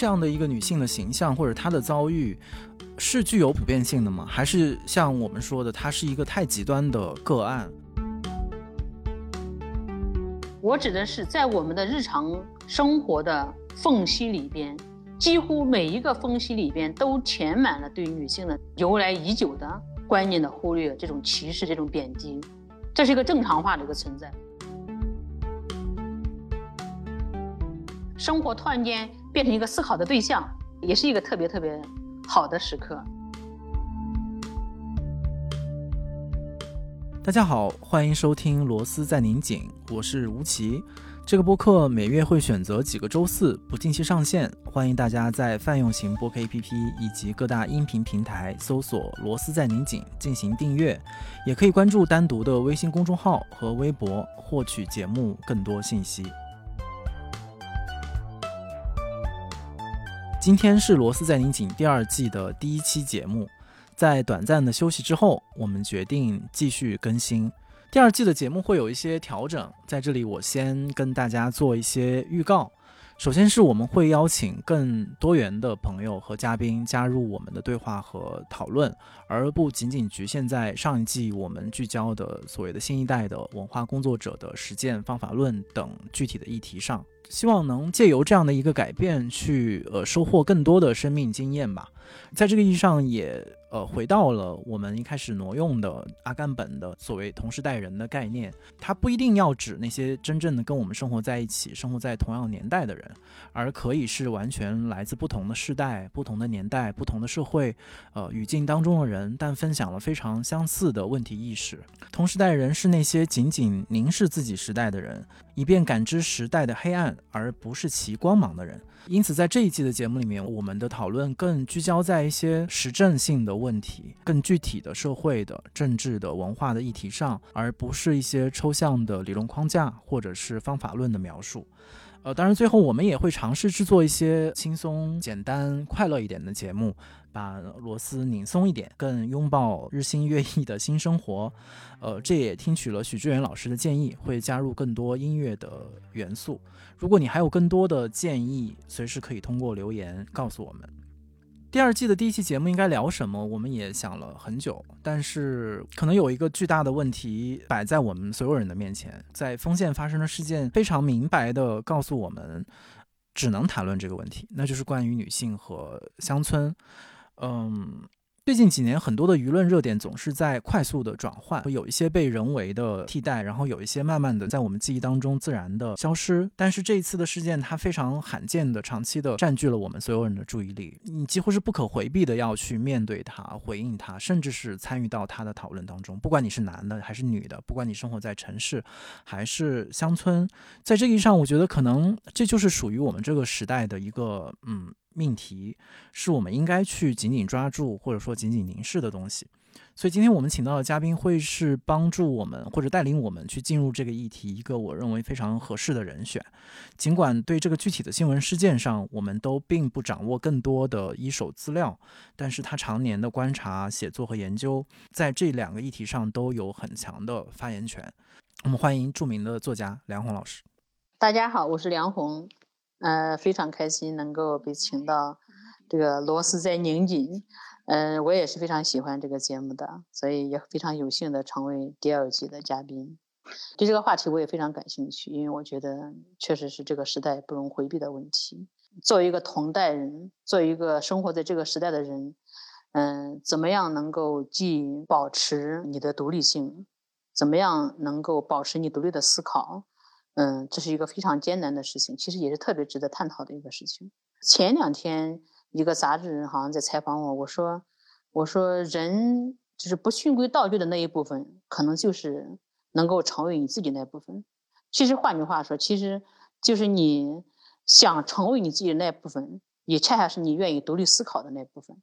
这样的一个女性的形象或者她的遭遇，是具有普遍性的吗？还是像我们说的，她是一个太极端的个案？我指的是在我们的日常生活的缝隙里边，几乎每一个缝隙里边都填满了对女性的由来已久的观念的忽略、这种歧视、这种贬低，这是一个正常化的一个存在。生活突然间变成一个思考的对象，也是一个特别特别好的时刻。大家好，欢迎收听《螺丝在拧紧》，我是吴奇。这个播客每月会选择几个周四不定期上线，欢迎大家在泛用型播客 APP 以及各大音频平台搜索“螺丝在拧紧”进行订阅，也可以关注单独的微信公众号和微博获取节目更多信息。今天是《螺丝在拧紧》第二季的第一期节目。在短暂的休息之后，我们决定继续更新第二季的节目，会有一些调整。在这里，我先跟大家做一些预告。首先是我们会邀请更多元的朋友和嘉宾加入我们的对话和讨论，而不仅仅局限在上一季我们聚焦的所谓的新一代的文化工作者的实践方法论等具体的议题上。希望能借由这样的一个改变，去呃收获更多的生命经验吧。在这个意义上，也呃回到了我们一开始挪用的阿甘本的所谓同时代人的概念。它不一定要指那些真正的跟我们生活在一起、生活在同样年代的人，而可以是完全来自不同的世代、不同的年代、不同的社会呃语境当中的人，但分享了非常相似的问题意识。同时代人是那些仅仅凝视自己时代的人，以便感知时代的黑暗，而不是其光芒的人。因此，在这一季的节目里面，我们的讨论更聚焦在一些实证性的问题、更具体的社会的、政治的、文化的议题上，而不是一些抽象的理论框架或者是方法论的描述。呃，当然，最后我们也会尝试制作一些轻松、简单、快乐一点的节目。把螺丝拧松一点，更拥抱日新月异的新生活。呃，这也听取了许志远老师的建议，会加入更多音乐的元素。如果你还有更多的建议，随时可以通过留言告诉我们。第二季的第一期节目应该聊什么？我们也想了很久，但是可能有一个巨大的问题摆在我们所有人的面前，在封线发生的事件非常明白的告诉我们，只能谈论这个问题，那就是关于女性和乡村。嗯。最近几年，很多的舆论热点总是在快速的转换，有一些被人为的替代，然后有一些慢慢的在我们记忆当中自然的消失。但是这一次的事件，它非常罕见的、长期的占据了我们所有人的注意力，你几乎是不可回避的要去面对它、回应它，甚至是参与到它的讨论当中。不管你是男的还是女的，不管你生活在城市还是乡村，在这个意义上，我觉得可能这就是属于我们这个时代的一个嗯。命题是我们应该去紧紧抓住，或者说紧紧凝视的东西。所以今天我们请到的嘉宾会是帮助我们或者带领我们去进入这个议题一个我认为非常合适的人选。尽管对这个具体的新闻事件上，我们都并不掌握更多的一手资料，但是他常年的观察、写作和研究，在这两个议题上都有很强的发言权。我们欢迎著名的作家梁红老师。大家好，我是梁红。呃，非常开心能够被请到这个螺丝在拧紧，嗯，我也是非常喜欢这个节目的，所以也非常有幸的成为第二季的嘉宾。对这个话题我也非常感兴趣，因为我觉得确实是这个时代不容回避的问题。作为一个同代人，作为一个生活在这个时代的人，嗯，怎么样能够既保持你的独立性，怎么样能够保持你独立的思考？嗯，这是一个非常艰难的事情，其实也是特别值得探讨的一个事情。前两天一个杂志人好像在采访我，我说，我说人就是不循规蹈矩的那一部分，可能就是能够成为你自己那部分。其实换句话说，其实就是你想成为你自己的那部分，也恰恰是你愿意独立思考的那部分。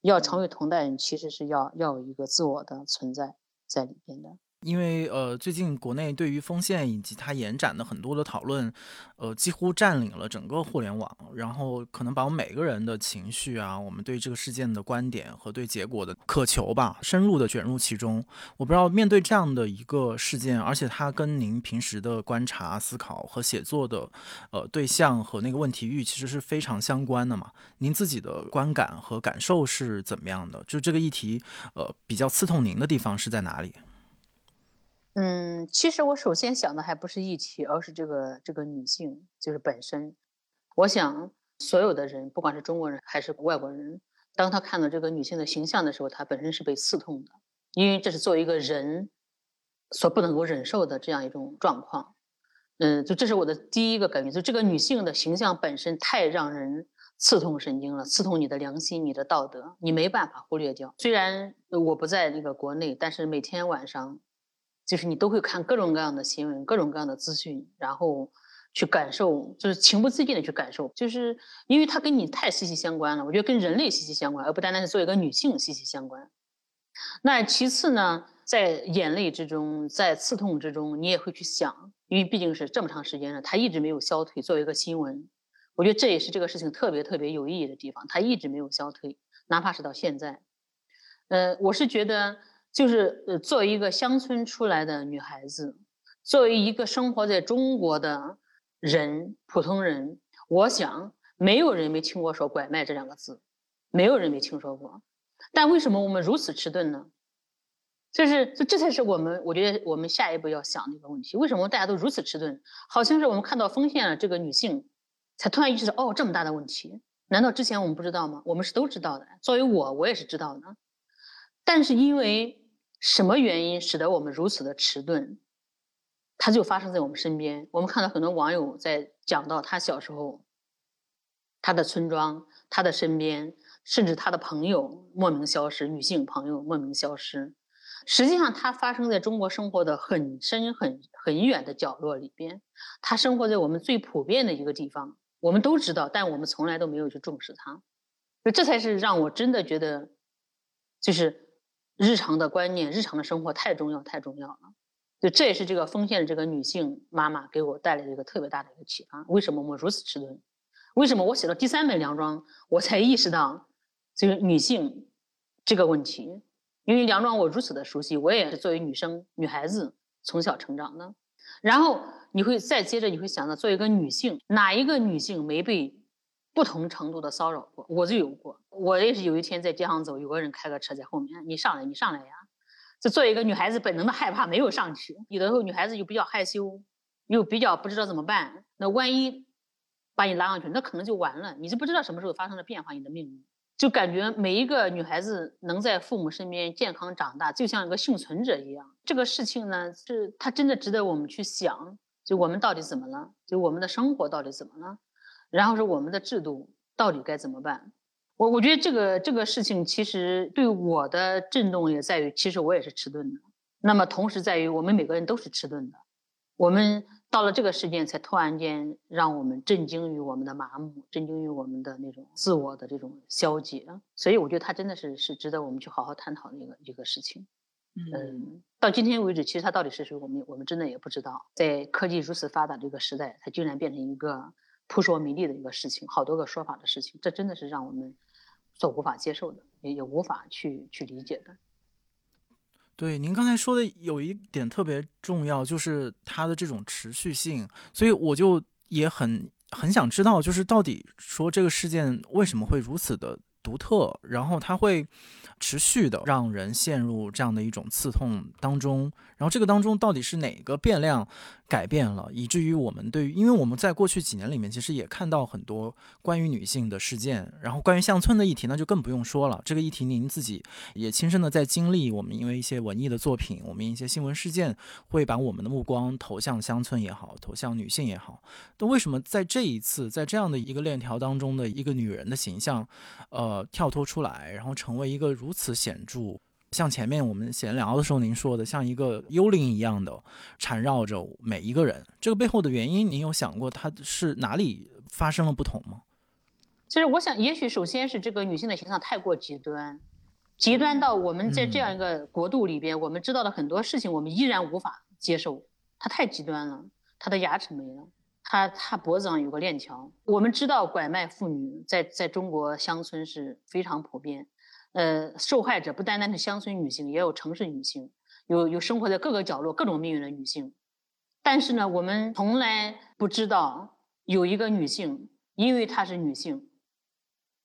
要成为同代人，其实是要要有一个自我的存在在里边的。因为呃，最近国内对于丰县以及它延展的很多的讨论，呃，几乎占领了整个互联网，然后可能把我们每个人的情绪啊，我们对这个事件的观点和对结果的渴求吧，深入的卷入其中。我不知道面对这样的一个事件，而且它跟您平时的观察、思考和写作的呃对象和那个问题域其实是非常相关的嘛。您自己的观感和感受是怎么样的？就这个议题，呃，比较刺痛您的地方是在哪里？嗯，其实我首先想的还不是议题，而是这个这个女性就是本身。我想所有的人，不管是中国人还是外国人，当他看到这个女性的形象的时候，他本身是被刺痛的，因为这是作为一个人所不能够忍受的这样一种状况。嗯，就这是我的第一个感觉，就这个女性的形象本身太让人刺痛神经了，刺痛你的良心、你的道德，你没办法忽略掉。虽然我不在那个国内，但是每天晚上。就是你都会看各种各样的新闻，各种各样的资讯，然后去感受，就是情不自禁的去感受，就是因为它跟你太息息相关了。我觉得跟人类息息相关，而不单单是作为一个女性息息相关。那其次呢，在眼泪之中，在刺痛之中，你也会去想，因为毕竟是这么长时间了，它一直没有消退。作为一个新闻，我觉得这也是这个事情特别特别有意义的地方，它一直没有消退，哪怕是到现在。呃，我是觉得。就是呃，作为一个乡村出来的女孩子，作为一个生活在中国的人，普通人，我想没有人没听过说“拐卖”这两个字，没有人没听说过。但为什么我们如此迟钝呢？就是这这才是我们我觉得我们下一步要想的一个问题：为什么大家都如此迟钝？好像是我们看到丰县了这个女性，才突然意识到哦，这么大的问题，难道之前我们不知道吗？我们是都知道的。作为我，我也是知道的。但是因为什么原因使得我们如此的迟钝？它就发生在我们身边。我们看到很多网友在讲到他小时候，他的村庄、他的身边，甚至他的朋友莫名消失，女性朋友莫名消失。实际上，它发生在中国生活的很深、很很远的角落里边。它生活在我们最普遍的一个地方，我们都知道，但我们从来都没有去重视它。这才是让我真的觉得，就是。日常的观念，日常的生活太重要，太重要了。就这也是这个丰县的这个女性妈妈给我带来的一个特别大的一个启发。为什么我如此迟钝？为什么我写到第三本梁庄，我才意识到这个女性这个问题？因为梁庄我如此的熟悉，我也是作为女生、女孩子从小成长的。然后你会再接着，你会想到，作为一个女性，哪一个女性没被？不同程度的骚扰过，我就有过。我也是有一天在街上走，有个人开个车在后面，你上来，你上来呀。就作为一个女孩子，本能的害怕，没有上去。有的时候女孩子又比较害羞，又比较不知道怎么办。那万一把你拉上去，那可能就完了。你就不知道什么时候发生了变化，你的命运。就感觉每一个女孩子能在父母身边健康长大，就像一个幸存者一样。这个事情呢，是它真的值得我们去想，就我们到底怎么了？就我们的生活到底怎么了？然后是我们的制度到底该怎么办？我我觉得这个这个事情其实对我的震动也在于，其实我也是迟钝的。那么同时在于我们每个人都是迟钝的。我们到了这个事件，才突然间让我们震惊于我们的麻木，震惊于我们的那种自我的这种消解。所以我觉得它真的是是值得我们去好好探讨的一个一个事情。嗯，到今天为止，其实它到底是谁，我们我们真的也不知道。在科技如此发达这个时代，它竟然变成一个。扑朔迷离的一个事情，好多个说法的事情，这真的是让我们所无法接受的，也也无法去去理解的。对，您刚才说的有一点特别重要，就是它的这种持续性，所以我就也很很想知道，就是到底说这个事件为什么会如此的独特，然后它会。持续的让人陷入这样的一种刺痛当中，然后这个当中到底是哪个变量改变了，以至于我们对于，因为我们在过去几年里面其实也看到很多关于女性的事件，然后关于乡村的议题那就更不用说了。这个议题您自己也亲身的在经历，我们因为一些文艺的作品，我们一些新闻事件会把我们的目光投向乡村也好，投向女性也好。那为什么在这一次，在这样的一个链条当中的一个女人的形象，呃，跳脱出来，然后成为一个如此显著，像前面我们闲聊的时候您说的，像一个幽灵一样的缠绕着每一个人，这个背后的原因，您有想过它是哪里发生了不同吗？其实我想，也许首先是这个女性的形象太过极端，极端到我们在这样一个国度里边，我们知道的很多事情，我们依然无法接受。她太极端了，她的牙齿没了，她她脖子上有个链条。我们知道拐卖妇女在在中国乡村是非常普遍，呃，受害者不单单是乡村女性，也有城市女性，有有生活在各个角落、各种命运的女性。但是呢，我们从来不知道有一个女性，因为她是女性，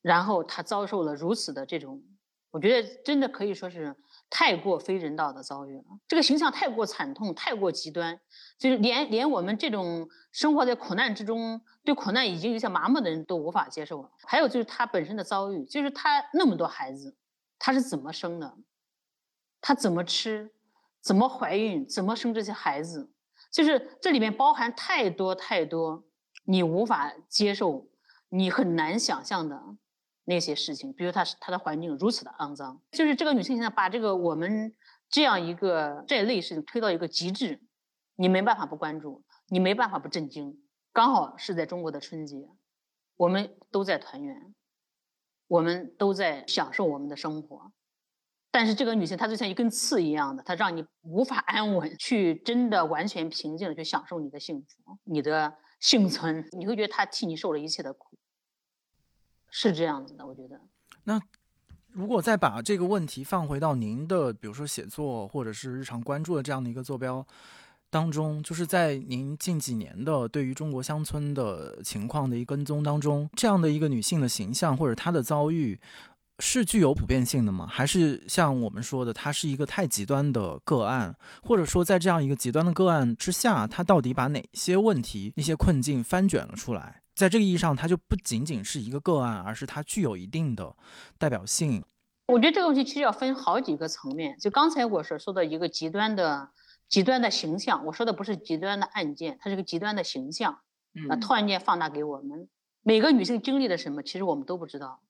然后她遭受了如此的这种。我觉得真的可以说是太过非人道的遭遇了，这个形象太过惨痛，太过极端，就是连连我们这种生活在苦难之中，对苦难已经有些麻木的人都无法接受了。还有就是他本身的遭遇，就是他那么多孩子，她是怎么生的？她怎么吃？怎么怀孕？怎么生这些孩子？就是这里面包含太多太多你无法接受、你很难想象的。那些事情，比如她她的环境如此的肮脏，就是这个女性现在把这个我们这样一个这一类事情推到一个极致，你没办法不关注，你没办法不震惊。刚好是在中国的春节，我们都在团圆，我们都在享受我们的生活，但是这个女性她就像一根刺一样的，她让你无法安稳，去真的完全平静的去享受你的幸福、你的幸存，你会觉得她替你受了一切的苦。是这样子的，我觉得。那如果再把这个问题放回到您的，比如说写作或者是日常关注的这样的一个坐标当中，就是在您近几年的对于中国乡村的情况的一跟踪当中，这样的一个女性的形象或者她的遭遇是具有普遍性的吗？还是像我们说的，它是一个太极端的个案？或者说，在这样一个极端的个案之下，它到底把哪些问题、那些困境翻卷了出来？在这个意义上，它就不仅仅是一个个案，而是它具有一定的代表性。我觉得这个问题其实要分好几个层面。就刚才我所说的一个极端的、极端的形象，我说的不是极端的案件，它是个极端的形象。啊，突然间放大给我们每个女性经历了什么，其实我们都不知道，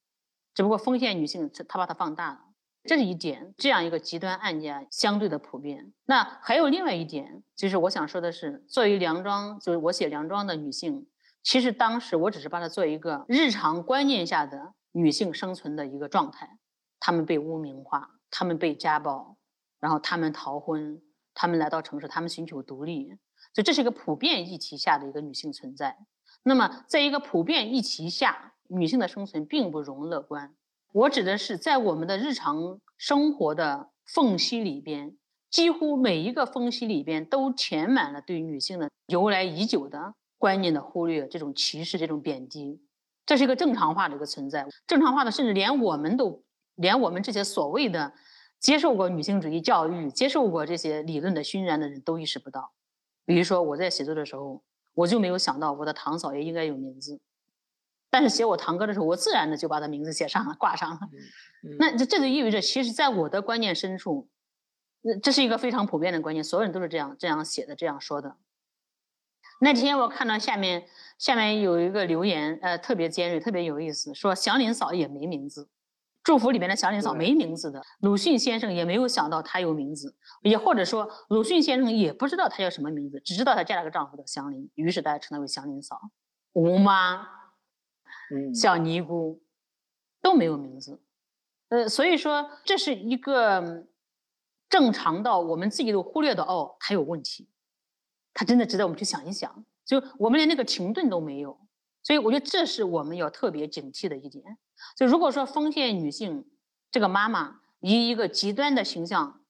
只不过丰县女性她把它放大了，这是一点。这样一个极端案件相对的普遍。那还有另外一点，就是我想说的是，作为梁庄，就是我写梁庄的女性。其实当时我只是把它做一个日常观念下的女性生存的一个状态，她们被污名化，她们被家暴，然后她们逃婚，她们来到城市，她们寻求独立，所以这是一个普遍议题下的一个女性存在。那么，在一个普遍议题下，女性的生存并不容乐观。我指的是在我们的日常生活的缝隙里边，几乎每一个缝隙里边都填满了对女性的由来已久的。观念的忽略，这种歧视，这种贬低，这是一个正常化的一个存在。正常化的，甚至连我们都，连我们这些所谓的接受过女性主义教育、接受过这些理论的熏染的人都意识不到。比如说，我在写作的时候，我就没有想到我的堂嫂也应该有名字，但是写我堂哥的时候，我自然的就把他名字写上了，挂上了。那这这就意味着，其实，在我的观念深处，这是一个非常普遍的观念，所有人都是这样这样写的，这样说的。那天我看到下面下面有一个留言，呃，特别尖锐，特别有意思，说祥林嫂也没名字，祝福里面的祥林嫂。没名字的，鲁迅先生也没有想到她有名字，也或者说鲁迅先生也不知道她叫什么名字，只知道她嫁了个丈夫叫祥林，于是大家称她为祥林嫂。吴妈，嗯，小尼姑都没有名字，呃，所以说这是一个正常到我们自己都忽略的哦，还有问题。他真的值得我们去想一想，就我们连那个停顿都没有，所以我觉得这是我们要特别警惕的一点。就如果说丰县女性这个妈妈以一个极端的形象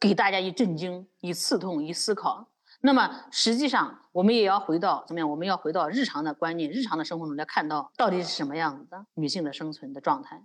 给大家一震惊、一刺痛、一思考，那么实际上我们也要回到怎么样？我们要回到日常的观念、日常的生活中来看到到底是什么样子的女性的生存的状态。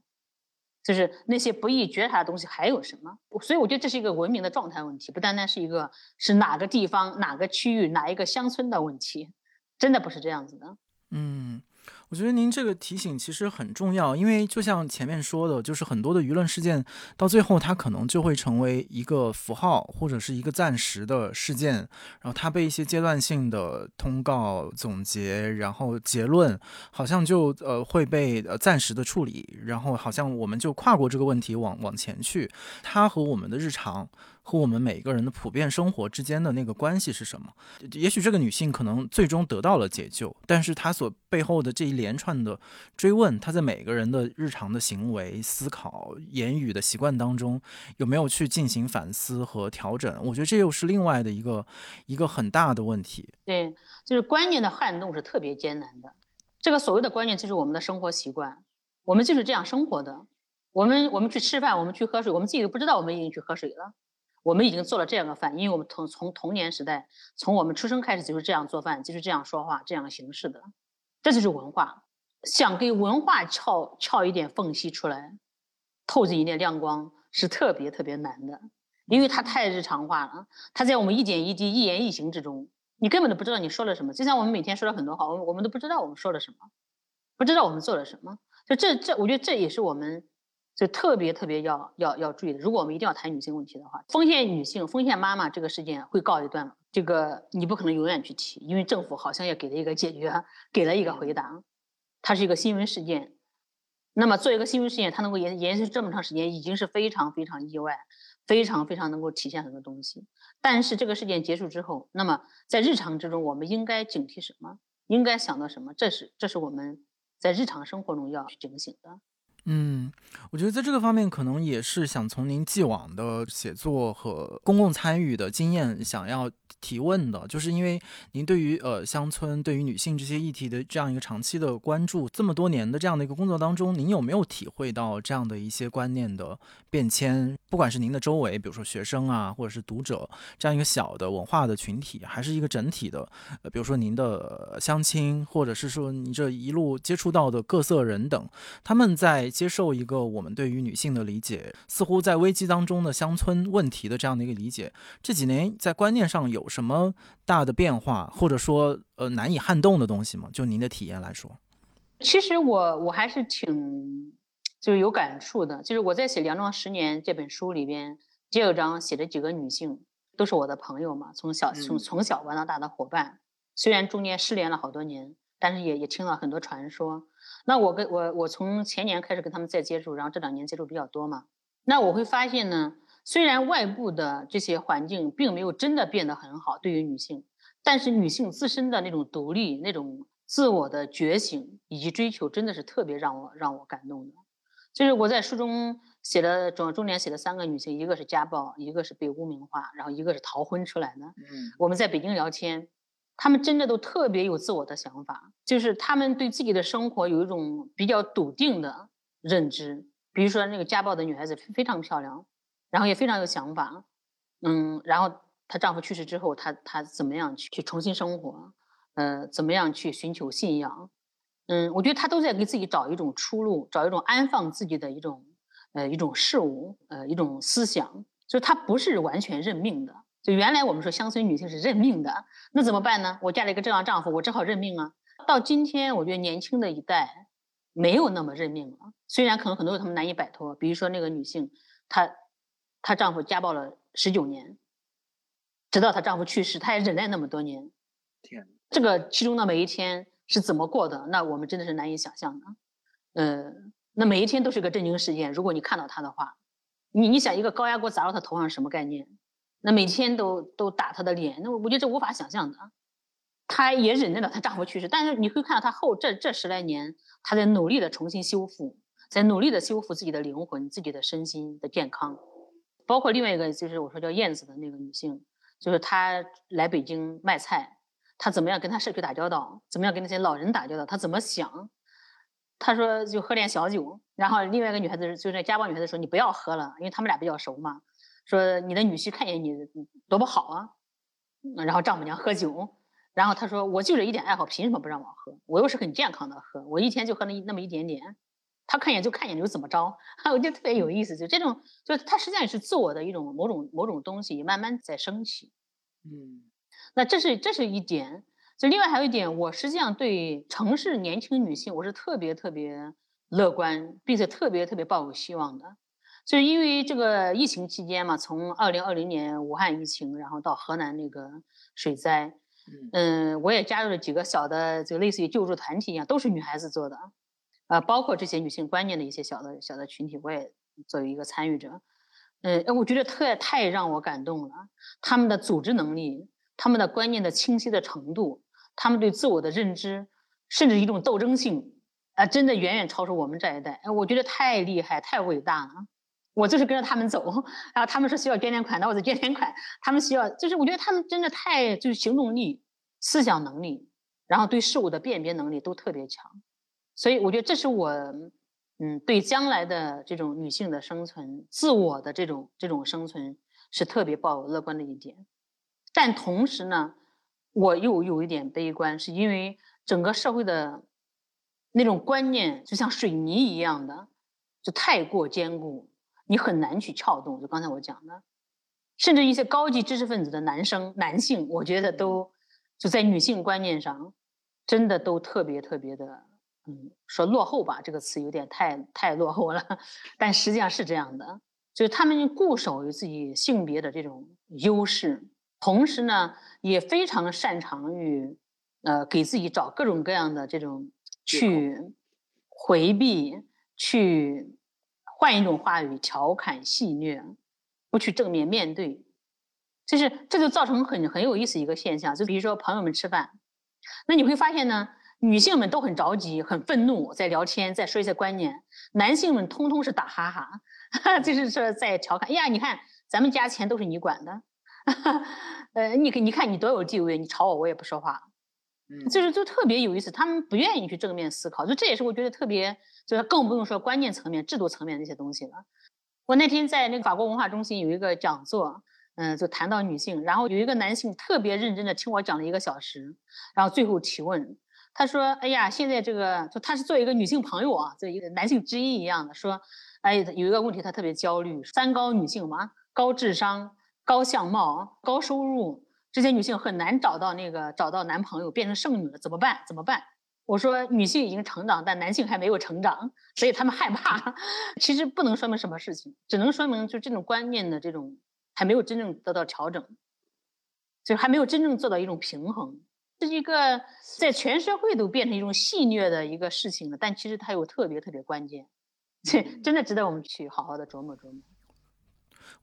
就是那些不易觉察的东西还有什么？所以我觉得这是一个文明的状态问题，不单单是一个是哪个地方、哪个区域、哪一个乡村的问题，真的不是这样子的。嗯。我觉得您这个提醒其实很重要，因为就像前面说的，就是很多的舆论事件到最后，它可能就会成为一个符号或者是一个暂时的事件，然后它被一些阶段性的通告总结，然后结论好像就呃会被呃暂时的处理，然后好像我们就跨过这个问题往往前去，它和我们的日常。和我们每个人的普遍生活之间的那个关系是什么？也许这个女性可能最终得到了解救，但是她所背后的这一连串的追问，他在每个人的日常的行为、思考、言语的习惯当中，有没有去进行反思和调整？我觉得这又是另外的一个一个很大的问题。对，就是观念的撼动是特别艰难的。这个所谓的观念就是我们的生活习惯，我们就是这样生活的。我们我们去吃饭，我们去喝水，我们自己都不知道我们已经去喝水了。我们已经做了这样的饭，因为我们从从童年时代，从我们出生开始就是这样做饭，就是这样说话，这样形式的，这就是文化。想给文化撬撬一点缝隙出来，透进一点亮光，是特别特别难的，因为它太日常化了。它在我们一点一滴、一言一行之中，你根本都不知道你说了什么。就像我们每天说了很多话，我们我们都不知道我们说了什么，不知道我们做了什么。就这这，我觉得这也是我们。就特别特别要要要注意的，如果我们一定要谈女性问题的话，丰县女性、丰县妈妈这个事件会告一段落。这个你不可能永远去提，因为政府好像也给了一个解决，给了一个回答。它是一个新闻事件，那么做一个新闻事件，它能够延延续这么长时间，已经是非常非常意外，非常非常能够体现很多东西。但是这个事件结束之后，那么在日常之中，我们应该警惕什么？应该想到什么？这是这是我们在日常生活中要警醒的。嗯，我觉得在这个方面，可能也是想从您既往的写作和公共参与的经验，想要提问的，就是因为您对于呃乡村、对于女性这些议题的这样一个长期的关注，这么多年的这样的一个工作当中，您有没有体会到这样的一些观念的变迁？不管是您的周围，比如说学生啊，或者是读者这样一个小的文化的群体，还是一个整体的，呃，比如说您的乡亲，或者是说你这一路接触到的各色人等，他们在。接受一个我们对于女性的理解，似乎在危机当中的乡村问题的这样的一个理解，这几年在观念上有什么大的变化，或者说呃难以撼动的东西吗？就您的体验来说，其实我我还是挺就是有感触的，就是我在写《梁庄十年》这本书里边，第二章写的几个女性都是我的朋友嘛，从小从从小玩到大的伙伴，虽然中间失联了好多年，但是也也听了很多传说。那我跟我我从前年开始跟他们再接触，然后这两年接触比较多嘛。那我会发现呢，虽然外部的这些环境并没有真的变得很好，对于女性，但是女性自身的那种独立、那种自我的觉醒以及追求，真的是特别让我让我感动的。就是我在书中写的重重点写的三个女性，一个是家暴，一个是被污名化，然后一个是逃婚出来的。嗯，我们在北京聊天。他们真的都特别有自我的想法，就是他们对自己的生活有一种比较笃定的认知。比如说那个家暴的女孩子非常漂亮，然后也非常有想法，嗯，然后她丈夫去世之后，她她怎么样去去重新生活，呃，怎么样去寻求信仰，嗯，我觉得她都在给自己找一种出路，找一种安放自己的一种呃一种事物，呃一种思想，就她不是完全认命的。就原来我们说乡村女性是认命的，那怎么办呢？我嫁了一个这样丈夫，我只好认命啊。到今天，我觉得年轻的一代没有那么认命了。虽然可能很多他们难以摆脱，比如说那个女性，她她丈夫家暴了十九年，直到她丈夫去世，她也忍耐那么多年。天，这个其中的每一天是怎么过的？那我们真的是难以想象的。嗯，那每一天都是个震惊事件。如果你看到她的话，你你想一个高压锅砸到她头上什么概念？那每天都都打她的脸，那我觉得这无法想象的。她也忍耐了她丈夫去世，但是你会看到她后这这十来年，她在努力的重新修复，在努力的修复自己的灵魂、自己的身心的健康。包括另外一个就是我说叫燕子的那个女性，就是她来北京卖菜，她怎么样跟她社区打交道，怎么样跟那些老人打交道，她怎么想？她说就喝点小酒，然后另外一个女孩子就是那家暴女孩子说你不要喝了，因为他们俩比较熟嘛。说你的女婿看见你多不好啊，然后丈母娘喝酒，然后他说我就这一点爱好，凭什么不让我喝？我又是很健康的喝，我一天就喝那那么一点点，他看见就看见，又怎么着？我觉得特别有意思，就这种，就他实际上也是自我的一种某种某种东西慢慢在升起。嗯，那这是这是一点，就另外还有一点，我实际上对城市年轻女性我是特别特别乐观，并且特别特别抱有希望的。就是因为这个疫情期间嘛，从二零二零年武汉疫情，然后到河南那个水灾，嗯，我也加入了几个小的，就类似于救助团体一样，都是女孩子做的，啊，包括这些女性观念的一些小的小的群体，我也作为一个参与者，嗯，我觉得特太让我感动了，他们的组织能力，他们的观念的清晰的程度，他们对自我的认知，甚至一种斗争性，啊，真的远远超出我们这一代。哎，我觉得太厉害，太伟大了。我就是跟着他们走，然后他们说需要捐点款，那我就捐点款。他们需要，就是我觉得他们真的太就是行动力、思想能力，然后对事物的辨别能力都特别强。所以我觉得这是我，嗯，对将来的这种女性的生存、自我的这种这种生存是特别抱乐观的一点。但同时呢，我又有一点悲观，是因为整个社会的那种观念就像水泥一样的，就太过坚固。你很难去撬动，就刚才我讲的，甚至一些高级知识分子的男生、男性，我觉得都就在女性观念上，真的都特别特别的，嗯，说落后吧，这个词有点太太落后了，但实际上是这样的，就是他们固守于自己性别的这种优势，同时呢，也非常擅长于，呃，给自己找各种各样的这种去回避去。换一种话语，调侃戏谑，不去正面面对，就是这就造成很很有意思一个现象。就比如说朋友们吃饭，那你会发现呢，女性们都很着急、很愤怒，在聊天，在说一些观念；男性们通通是打哈哈，就是说在调侃。哎呀，你看咱们家钱都是你管的，呃，你你看你多有地位，你吵我我也不说话。就是就特别有意思，他们不愿意去正面思考，就这也是我觉得特别。就是更不用说观念层面、制度层面那些东西了。我那天在那个法国文化中心有一个讲座，嗯，就谈到女性，然后有一个男性特别认真的听我讲了一个小时，然后最后提问，他说：“哎呀，现在这个就他是做一个女性朋友啊，这一个男性之一一样的说，哎，有一个问题他特别焦虑，三高女性嘛，高智商、高相貌、高收入，这些女性很难找到那个找到男朋友，变成剩女了，怎么办？怎么办？”我说女性已经成长，但男性还没有成长，所以他们害怕。其实不能说明什么事情，只能说明就这种观念的这种还没有真正得到调整，就还没有真正做到一种平衡。是一个在全社会都变成一种戏谑的一个事情了，但其实它又特别特别关键，这真的值得我们去好好的琢磨琢磨。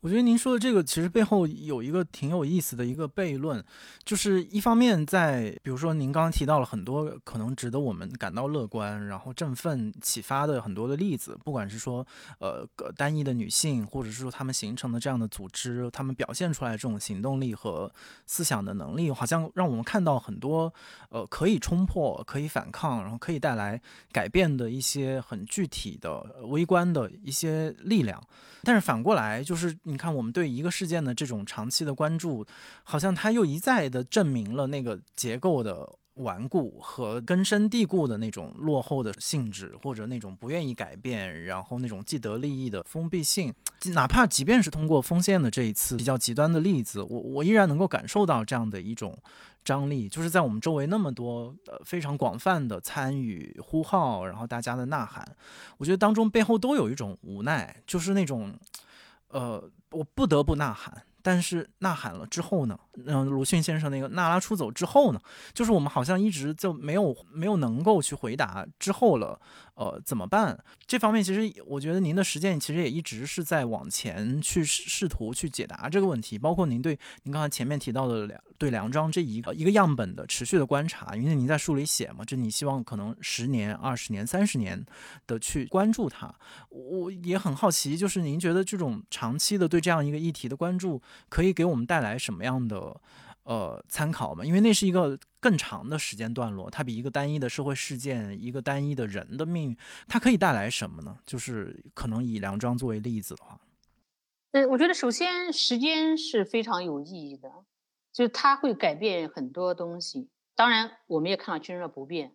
我觉得您说的这个其实背后有一个挺有意思的一个悖论，就是一方面在比如说您刚刚提到了很多可能值得我们感到乐观、然后振奋、启发的很多的例子，不管是说呃单一的女性，或者是说她们形成的这样的组织，她们表现出来这种行动力和思想的能力，好像让我们看到很多呃可以冲破、可以反抗，然后可以带来改变的一些很具体的、微观的一些力量。但是反过来就是。你看，我们对一个事件的这种长期的关注，好像它又一再的证明了那个结构的顽固和根深蒂固的那种落后的性质，或者那种不愿意改变，然后那种既得利益的封闭性。哪怕即便是通过丰县的这一次比较极端的例子，我我依然能够感受到这样的一种张力，就是在我们周围那么多呃非常广泛的参与呼号，然后大家的呐喊，我觉得当中背后都有一种无奈，就是那种呃。我不得不呐喊，但是呐喊了之后呢？嗯，鲁迅先生那个娜拉出走之后呢？就是我们好像一直就没有没有能够去回答之后了。呃，怎么办？这方面其实我觉得您的实践其实也一直是在往前去试图去解答这个问题，包括您对您刚才前面提到的两对梁庄这一个一个样本的持续的观察，因为您在书里写嘛，就你希望可能十年、二十年、三十年的去关注它。我也很好奇，就是您觉得这种长期的对这样一个议题的关注，可以给我们带来什么样的？呃，参考嘛，因为那是一个更长的时间段落，它比一个单一的社会事件、一个单一的人的命运，它可以带来什么呢？就是可能以梁庄作为例子的话，呃，我觉得首先时间是非常有意义的，就是它会改变很多东西。当然，我们也看到军人的不变，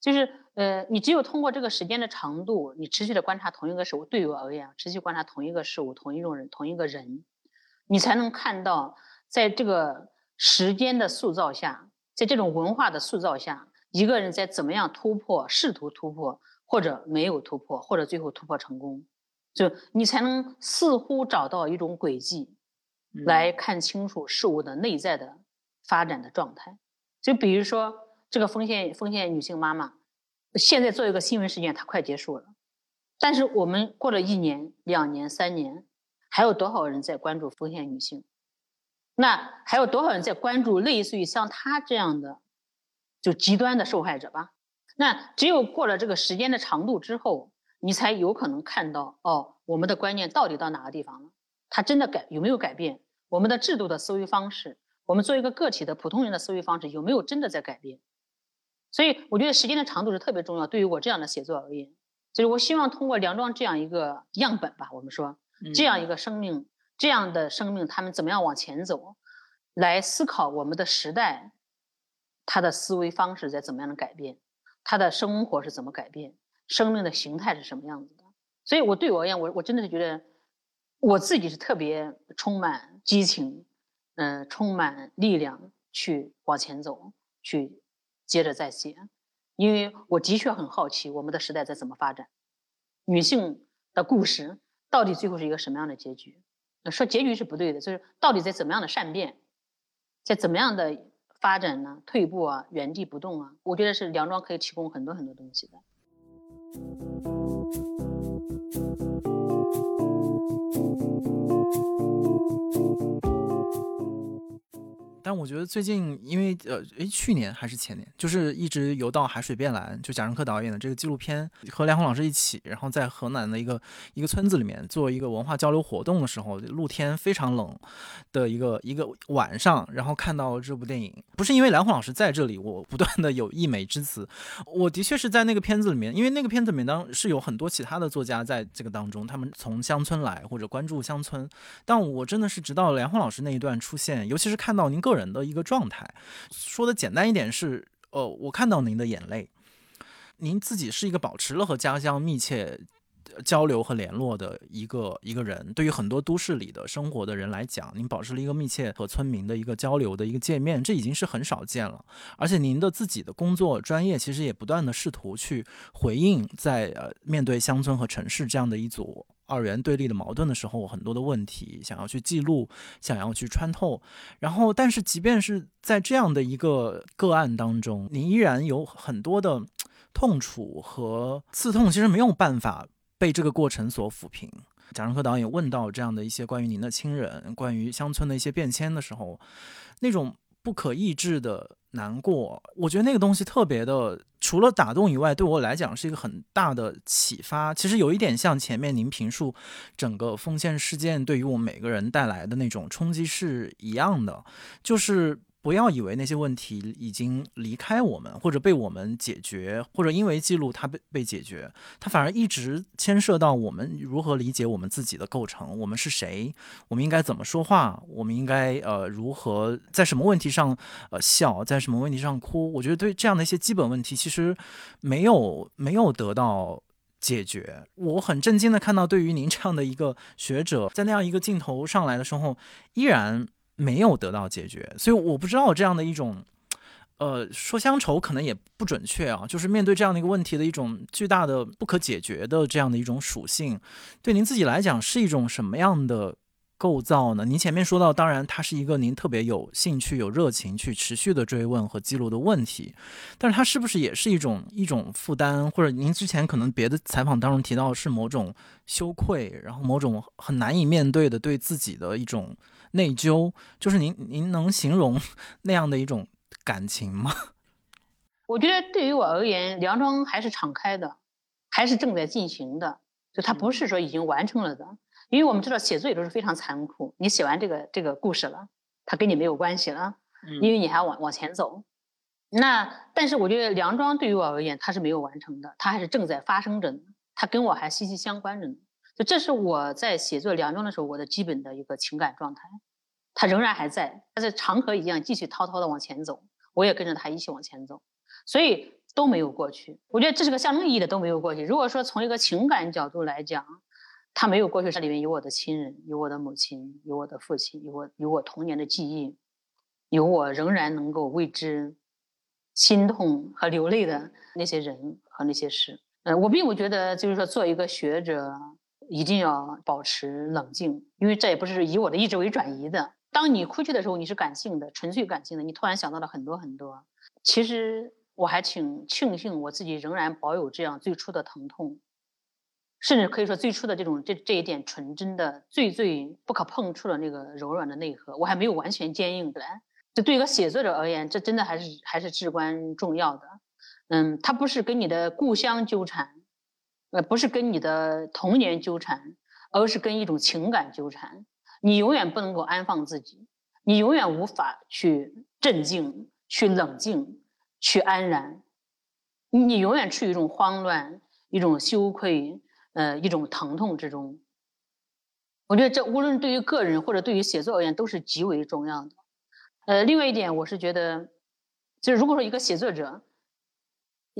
就是呃，你只有通过这个时间的长度，你持续的观察同一个事物，对我而言，持续观察同一个事物、同一种人、同一个人，你才能看到在这个。时间的塑造下，在这种文化的塑造下，一个人在怎么样突破、试图突破，或者没有突破，或者最后突破成功，就你才能似乎找到一种轨迹，来看清楚事物的内在的发展的状态。就比如说这个丰县丰县女性妈妈，现在做一个新闻事件，它快结束了，但是我们过了一年、两年、三年。还有多少人在关注风险女性？那还有多少人在关注类似于像他这样的就极端的受害者吧？那只有过了这个时间的长度之后，你才有可能看到哦，我们的观念到底到哪个地方了？它真的改有没有改变？我们的制度的思维方式，我们作为一个个体的普通人的思维方式有没有真的在改变？所以我觉得时间的长度是特别重要。对于我这样的写作而言，就是我希望通过梁庄这样一个样本吧，我们说这样一个生命，这样的生命，他们怎么样往前走，来思考我们的时代，他的思维方式在怎么样的改变，他的生活是怎么改变，生命的形态是什么样子的。所以，我对我而言，我我真的是觉得我自己是特别充满激情，嗯，充满力量去往前走，去。接着再写，因为我的确很好奇我们的时代在怎么发展，女性的故事到底最后是一个什么样的结局？说结局是不对的，就是到底在怎么样的善变，在怎么样的发展呢？退步啊，原地不动啊？我觉得是梁庄可以提供很多很多东西的。但我觉得最近，因为呃，诶，去年还是前年，就是一直游到海水变蓝，就贾樟柯导演的这个纪录片，和梁红老师一起，然后在河南的一个一个村子里面做一个文化交流活动的时候，露天非常冷的一个一个晚上，然后看到这部电影，不是因为梁红老师在这里，我不断的有溢美之词，我的确是在那个片子里面，因为那个片子里面当是有很多其他的作家在这个当中，他们从乡村来或者关注乡村，但我真的是直到梁红老师那一段出现，尤其是看到您个人。人的一个状态，说的简单一点是，呃，我看到您的眼泪，您自己是一个保持了和家乡密切交流和联络的一个一个人。对于很多都市里的生活的人来讲，您保持了一个密切和村民的一个交流的一个界面，这已经是很少见了。而且您的自己的工作专业，其实也不断的试图去回应，在呃面对乡村和城市这样的一组。二元对立的矛盾的时候，我很多的问题想要去记录，想要去穿透。然后，但是即便是在这样的一个个案当中，你依然有很多的痛楚和刺痛，其实没有办法被这个过程所抚平。贾樟柯导演问到这样的一些关于您的亲人、关于乡村的一些变迁的时候，那种不可抑制的。难过，我觉得那个东西特别的，除了打动以外，对我来讲是一个很大的启发。其实有一点像前面您评述整个奉献事件对于我们每个人带来的那种冲击是一样的，就是。不要以为那些问题已经离开我们，或者被我们解决，或者因为记录它被被解决，它反而一直牵涉到我们如何理解我们自己的构成，我们是谁，我们应该怎么说话，我们应该呃如何在什么问题上呃笑，在什么问题上哭？我觉得对这样的一些基本问题，其实没有没有得到解决。我很震惊的看到，对于您这样的一个学者，在那样一个镜头上来的时候，依然。没有得到解决，所以我不知道这样的一种，呃，说乡愁可能也不准确啊。就是面对这样的一个问题的一种巨大的不可解决的这样的一种属性，对您自己来讲是一种什么样的构造呢？您前面说到，当然它是一个您特别有兴趣、有热情去持续的追问和记录的问题，但是它是不是也是一种一种负担？或者您之前可能别的采访当中提到是某种羞愧，然后某种很难以面对的对自己的一种。内疚，就是您您能形容 那样的一种感情吗？我觉得对于我而言，梁庄还是敞开的，还是正在进行的，就它不是说已经完成了的。因为我们知道写作也都是非常残酷，你写完这个这个故事了，它跟你没有关系了，因为你还往往前走。那但是我觉得梁庄对于我而言，它是没有完成的，它还是正在发生着呢，它跟我还息息相关着呢。就这是我在写作梁庄的时候，我的基本的一个情感状态，他仍然还在，他在长河一样继续滔滔的往前走，我也跟着他一起往前走，所以都没有过去。我觉得这是个象征意义的都没有过去。如果说从一个情感角度来讲，他没有过去，这里面有我的亲人，有我的母亲，有我的父亲，有我有我童年的记忆，有我仍然能够为之心痛和流泪的那些人和那些事。嗯，我并不觉得就是说做一个学者。一定要保持冷静，因为这也不是以我的意志为转移的。当你哭泣的时候，你是感性的，纯粹感性的，你突然想到了很多很多。其实我还挺庆幸我自己仍然保有这样最初的疼痛，甚至可以说最初的这种这这一点纯真的、最最不可碰触的那个柔软的内核，我还没有完全坚硬起来。这对一个写作者而言，这真的还是还是至关重要的。嗯，他不是跟你的故乡纠缠，呃，不是跟你的童年纠缠，而是跟一种情感纠缠。你永远不能够安放自己，你永远无法去镇静、去冷静、去安然。你永远处于一种慌乱、一种羞愧、呃，一种疼痛之中。我觉得这无论对于个人或者对于写作而言都是极为重要的。呃，另外一点，我是觉得，就是如果说一个写作者，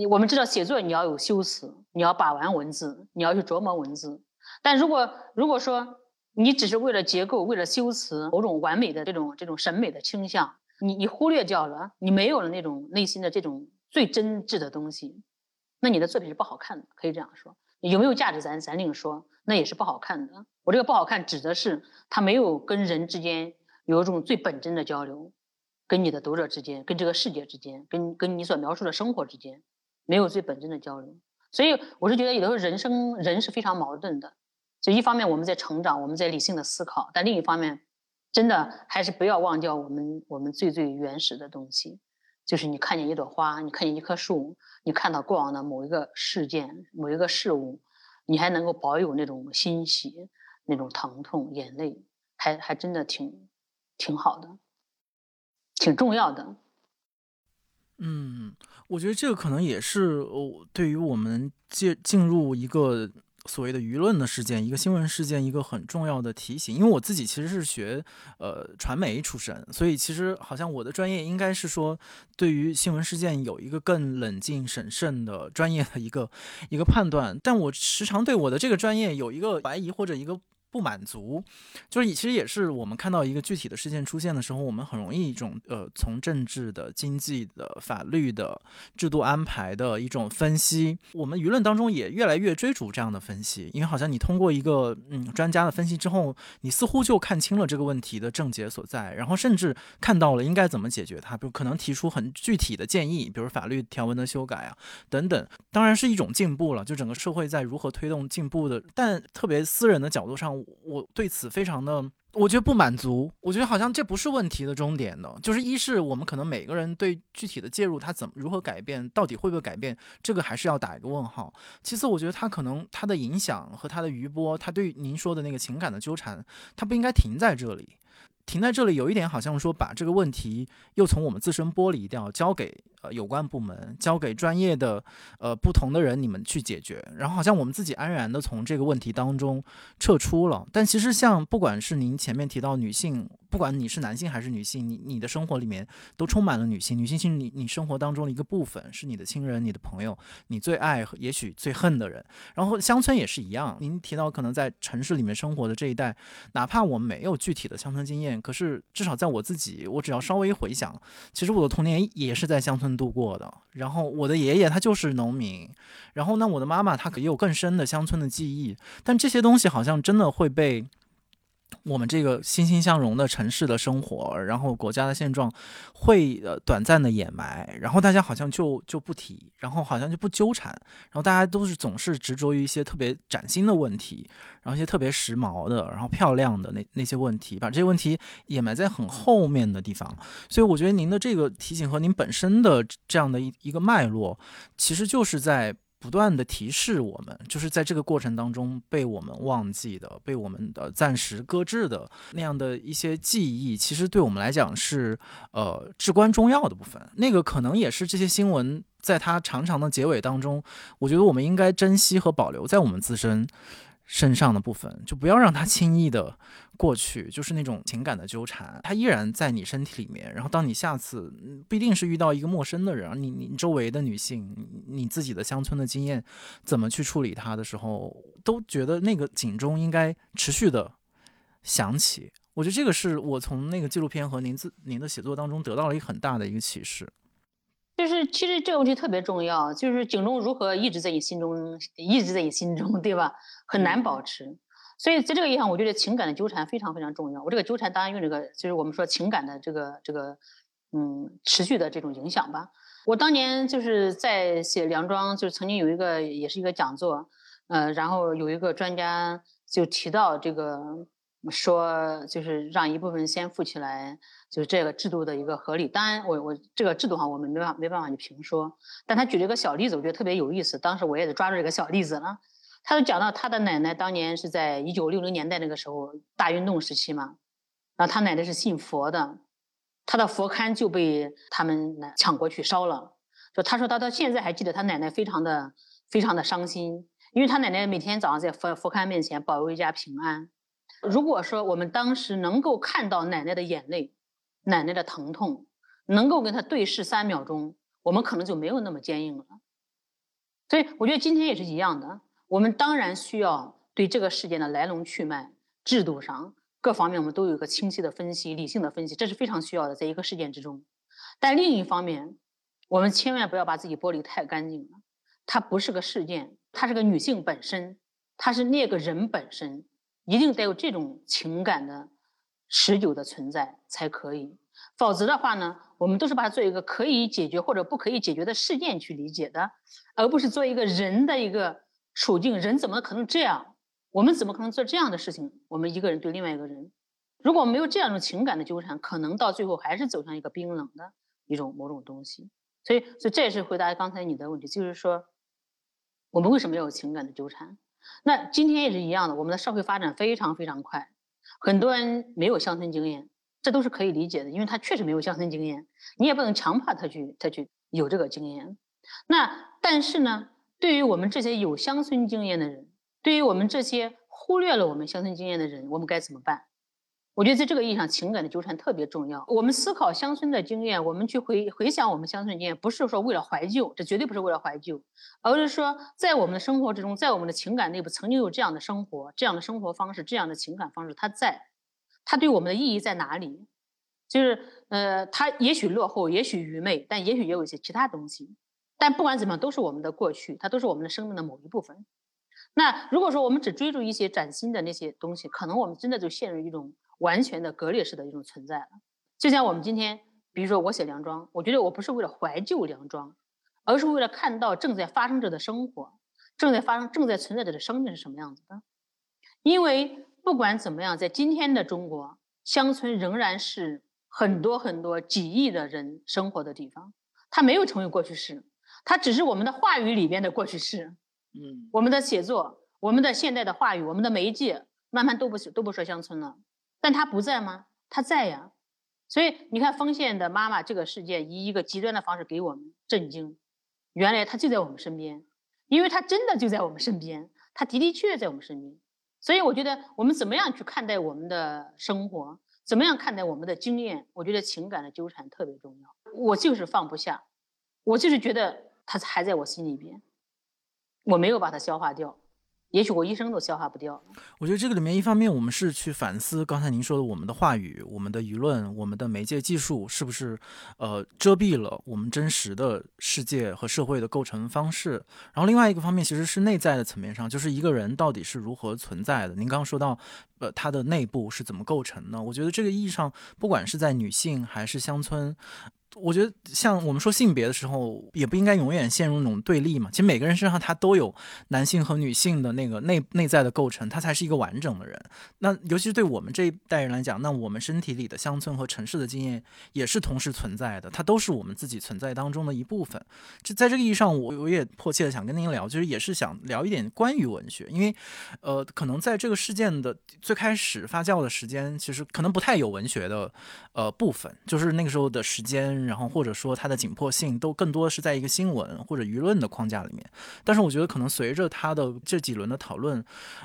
我们知道写作你要有修辞，你要把玩文字，你要去琢磨文字。但如果如果说你只是为了结构、为了修辞某种完美的这种这种审美的倾向，你你忽略掉了，你没有了那种内心的这种。最真挚的东西，那你的作品是不好看的，可以这样说。有没有价值，咱咱另说。那也是不好看的。我这个不好看，指的是它没有跟人之间有一种最本真的交流，跟你的读者之间，跟这个世界之间，跟跟你所描述的生活之间，没有最本真的交流。所以我是觉得，有的时候人生人是非常矛盾的。就一方面我们在成长，我们在理性的思考，但另一方面，真的还是不要忘掉我们我们最最原始的东西。就是你看见一朵花，你看见一棵树，你看到过往的某一个事件、某一个事物，你还能够保有那种欣喜、那种疼痛、眼泪，还还真的挺挺好的，挺重要的。嗯，我觉得这个可能也是对于我们进进入一个。所谓的舆论的事件，一个新闻事件，一个很重要的提醒。因为我自己其实是学呃传媒出身，所以其实好像我的专业应该是说，对于新闻事件有一个更冷静审慎的专业的一个一个判断。但我时常对我的这个专业有一个怀疑或者一个。不满足，就是其实也是我们看到一个具体的事件出现的时候，我们很容易一种呃，从政治的、经济的、法律的、制度安排的一种分析。我们舆论当中也越来越追逐这样的分析，因为好像你通过一个嗯专家的分析之后，你似乎就看清了这个问题的症结所在，然后甚至看到了应该怎么解决它，比如可能提出很具体的建议，比如法律条文的修改啊等等。当然是一种进步了，就整个社会在如何推动进步的，但特别私人的角度上。我对此非常的，我觉得不满足。我觉得好像这不是问题的终点的，就是一是我们可能每个人对具体的介入，他怎么如何改变，到底会不会改变，这个还是要打一个问号。其次，我觉得他可能他的影响和他的余波，他对您说的那个情感的纠缠，它不应该停在这里。停在这里有一点好像说把这个问题又从我们自身剥离掉，交给呃有关部门，交给专业的呃不同的人，你们去解决。然后好像我们自己安然的从这个问题当中撤出了。但其实像不管是您前面提到女性。不管你是男性还是女性，你你的生活里面都充满了女性。女性是你你生活当中的一个部分，是你的亲人、你的朋友，你最爱也许最恨的人。然后乡村也是一样，您提到可能在城市里面生活的这一代，哪怕我们没有具体的乡村经验，可是至少在我自己，我只要稍微回想，其实我的童年也是在乡村度过的。然后我的爷爷他就是农民，然后那，我的妈妈她可也有更深的乡村的记忆，但这些东西好像真的会被。我们这个欣欣向荣的城市的生活，然后国家的现状，会呃短暂的掩埋，然后大家好像就就不提，然后好像就不纠缠，然后大家都是总是执着于一些特别崭新的问题，然后一些特别时髦的，然后漂亮的那那些问题，把这些问题掩埋在很后面的地方。所以我觉得您的这个提醒和您本身的这样的一一个脉络，其实就是在。不断的提示我们，就是在这个过程当中被我们忘记的、被我们的暂时搁置的那样的一些记忆，其实对我们来讲是呃至关重要的部分。那个可能也是这些新闻在它长长的结尾当中，我觉得我们应该珍惜和保留在我们自身。身上的部分就不要让它 轻易的过去，就是那种情感的纠缠，它依然在你身体里面。然后当你下次不一定是遇到一个陌生的人，你你周围的女性，你自己的乡村的经验，怎么去处理它的时候，都觉得那个警钟应该持续的响起。我觉得这个是我从那个纪录片和您自您的写作当中得到了一个很大的一个启示。就是其实这个问题特别重要，就是警钟如何一直在你心中，一直在你心中，对吧？很难保持。所以在这个意义上，我觉得情感的纠缠非常非常重要。我这个纠缠当然用这个，就是我们说情感的这个这个，嗯，持续的这种影响吧。我当年就是在写梁庄，就是曾经有一个也是一个讲座，呃，然后有一个专家就提到这个。说就是让一部分先富起来，就是这个制度的一个合理。当然，我我这个制度哈，我们没办法没办法去评说。但他举了一个小例子，我觉得特别有意思。当时我也是抓住这个小例子了。他就讲到他的奶奶当年是在一九六零年代那个时候大运动时期嘛，然后他奶奶是信佛的，他的佛龛就被他们抢过去烧了。就他说他到现在还记得他奶奶非常的非常的伤心，因为他奶奶每天早上在佛佛龛面前保佑一家平安。如果说我们当时能够看到奶奶的眼泪、奶奶的疼痛，能够跟她对视三秒钟，我们可能就没有那么坚硬了。所以我觉得今天也是一样的，我们当然需要对这个事件的来龙去脉、制度上各方面，我们都有一个清晰的分析、理性的分析，这是非常需要的，在一个事件之中。但另一方面，我们千万不要把自己剥离太干净了。它不是个事件，它是个女性本身，它是那个人本身。一定得有这种情感的持久的存在才可以，否则的话呢，我们都是把它做一个可以解决或者不可以解决的事件去理解的，而不是做一个人的一个处境。人怎么可能这样？我们怎么可能做这样的事情？我们一个人对另外一个人，如果没有这样的情感的纠缠，可能到最后还是走向一个冰冷的一种某种东西。所以，所以这也是回答刚才你的问题，就是说，我们为什么要有情感的纠缠？那今天也是一样的，我们的社会发展非常非常快，很多人没有乡村经验，这都是可以理解的，因为他确实没有乡村经验，你也不能强迫他去他去有这个经验。那但是呢，对于我们这些有乡村经验的人，对于我们这些忽略了我们乡村经验的人，我们该怎么办？我觉得在这个意义上，情感的纠缠特别重要。我们思考乡村的经验，我们去回回想我们乡村经验，不是说为了怀旧，这绝对不是为了怀旧，而是说在我们的生活之中，在我们的情感内部，曾经有这样的生活、这样的生活方式、这样的情感方式，它在，它对我们的意义在哪里？就是呃，它也许落后，也许愚昧，但也许也有一些其他东西。但不管怎么样，都是我们的过去，它都是我们的生命的某一部分。那如果说我们只追逐一些崭新的那些东西，可能我们真的就陷入一种。完全的割裂式的一种存在了，就像我们今天，比如说我写梁庄，我觉得我不是为了怀旧梁庄，而是为了看到正在发生着的生活，正在发生、正在存在着的生命是什么样子的。因为不管怎么样，在今天的中国，乡村仍然是很多很多几亿的人生活的地方，它没有成为过去式，它只是我们的话语里边的过去式。嗯，我们的写作、我们的现代的话语、我们的媒介，慢慢都不都不说乡村了。但他不在吗？他在呀，所以你看丰县的妈妈这个事件，以一个极端的方式给我们震惊。原来他就在我们身边，因为他真的就在我们身边，他的的确确在我们身边。所以我觉得我们怎么样去看待我们的生活，怎么样看待我们的经验，我觉得情感的纠缠特别重要。我就是放不下，我就是觉得他还在我心里边，我没有把它消化掉。也许我一生都消化不掉。我觉得这个里面，一方面我们是去反思刚才您说的，我们的话语、我们的舆论、我们的媒介技术是不是呃遮蔽了我们真实的世界和社会的构成方式。然后另外一个方面，其实是内在的层面上，就是一个人到底是如何存在的。您刚刚说到，呃，他的内部是怎么构成的？我觉得这个意义上，不管是在女性还是乡村。我觉得像我们说性别的时候，也不应该永远陷入那种对立嘛。其实每个人身上他都有男性和女性的那个内内在的构成，他才是一个完整的人。那尤其是对我们这一代人来讲，那我们身体里的乡村和城市的经验也是同时存在的，它都是我们自己存在当中的一部分。这在这个意义上，我我也迫切的想跟您聊，就是也是想聊一点关于文学，因为呃，可能在这个事件的最开始发酵的时间，其实可能不太有文学的呃部分，就是那个时候的时间。然后或者说它的紧迫性都更多是在一个新闻或者舆论的框架里面，但是我觉得可能随着它的这几轮的讨论，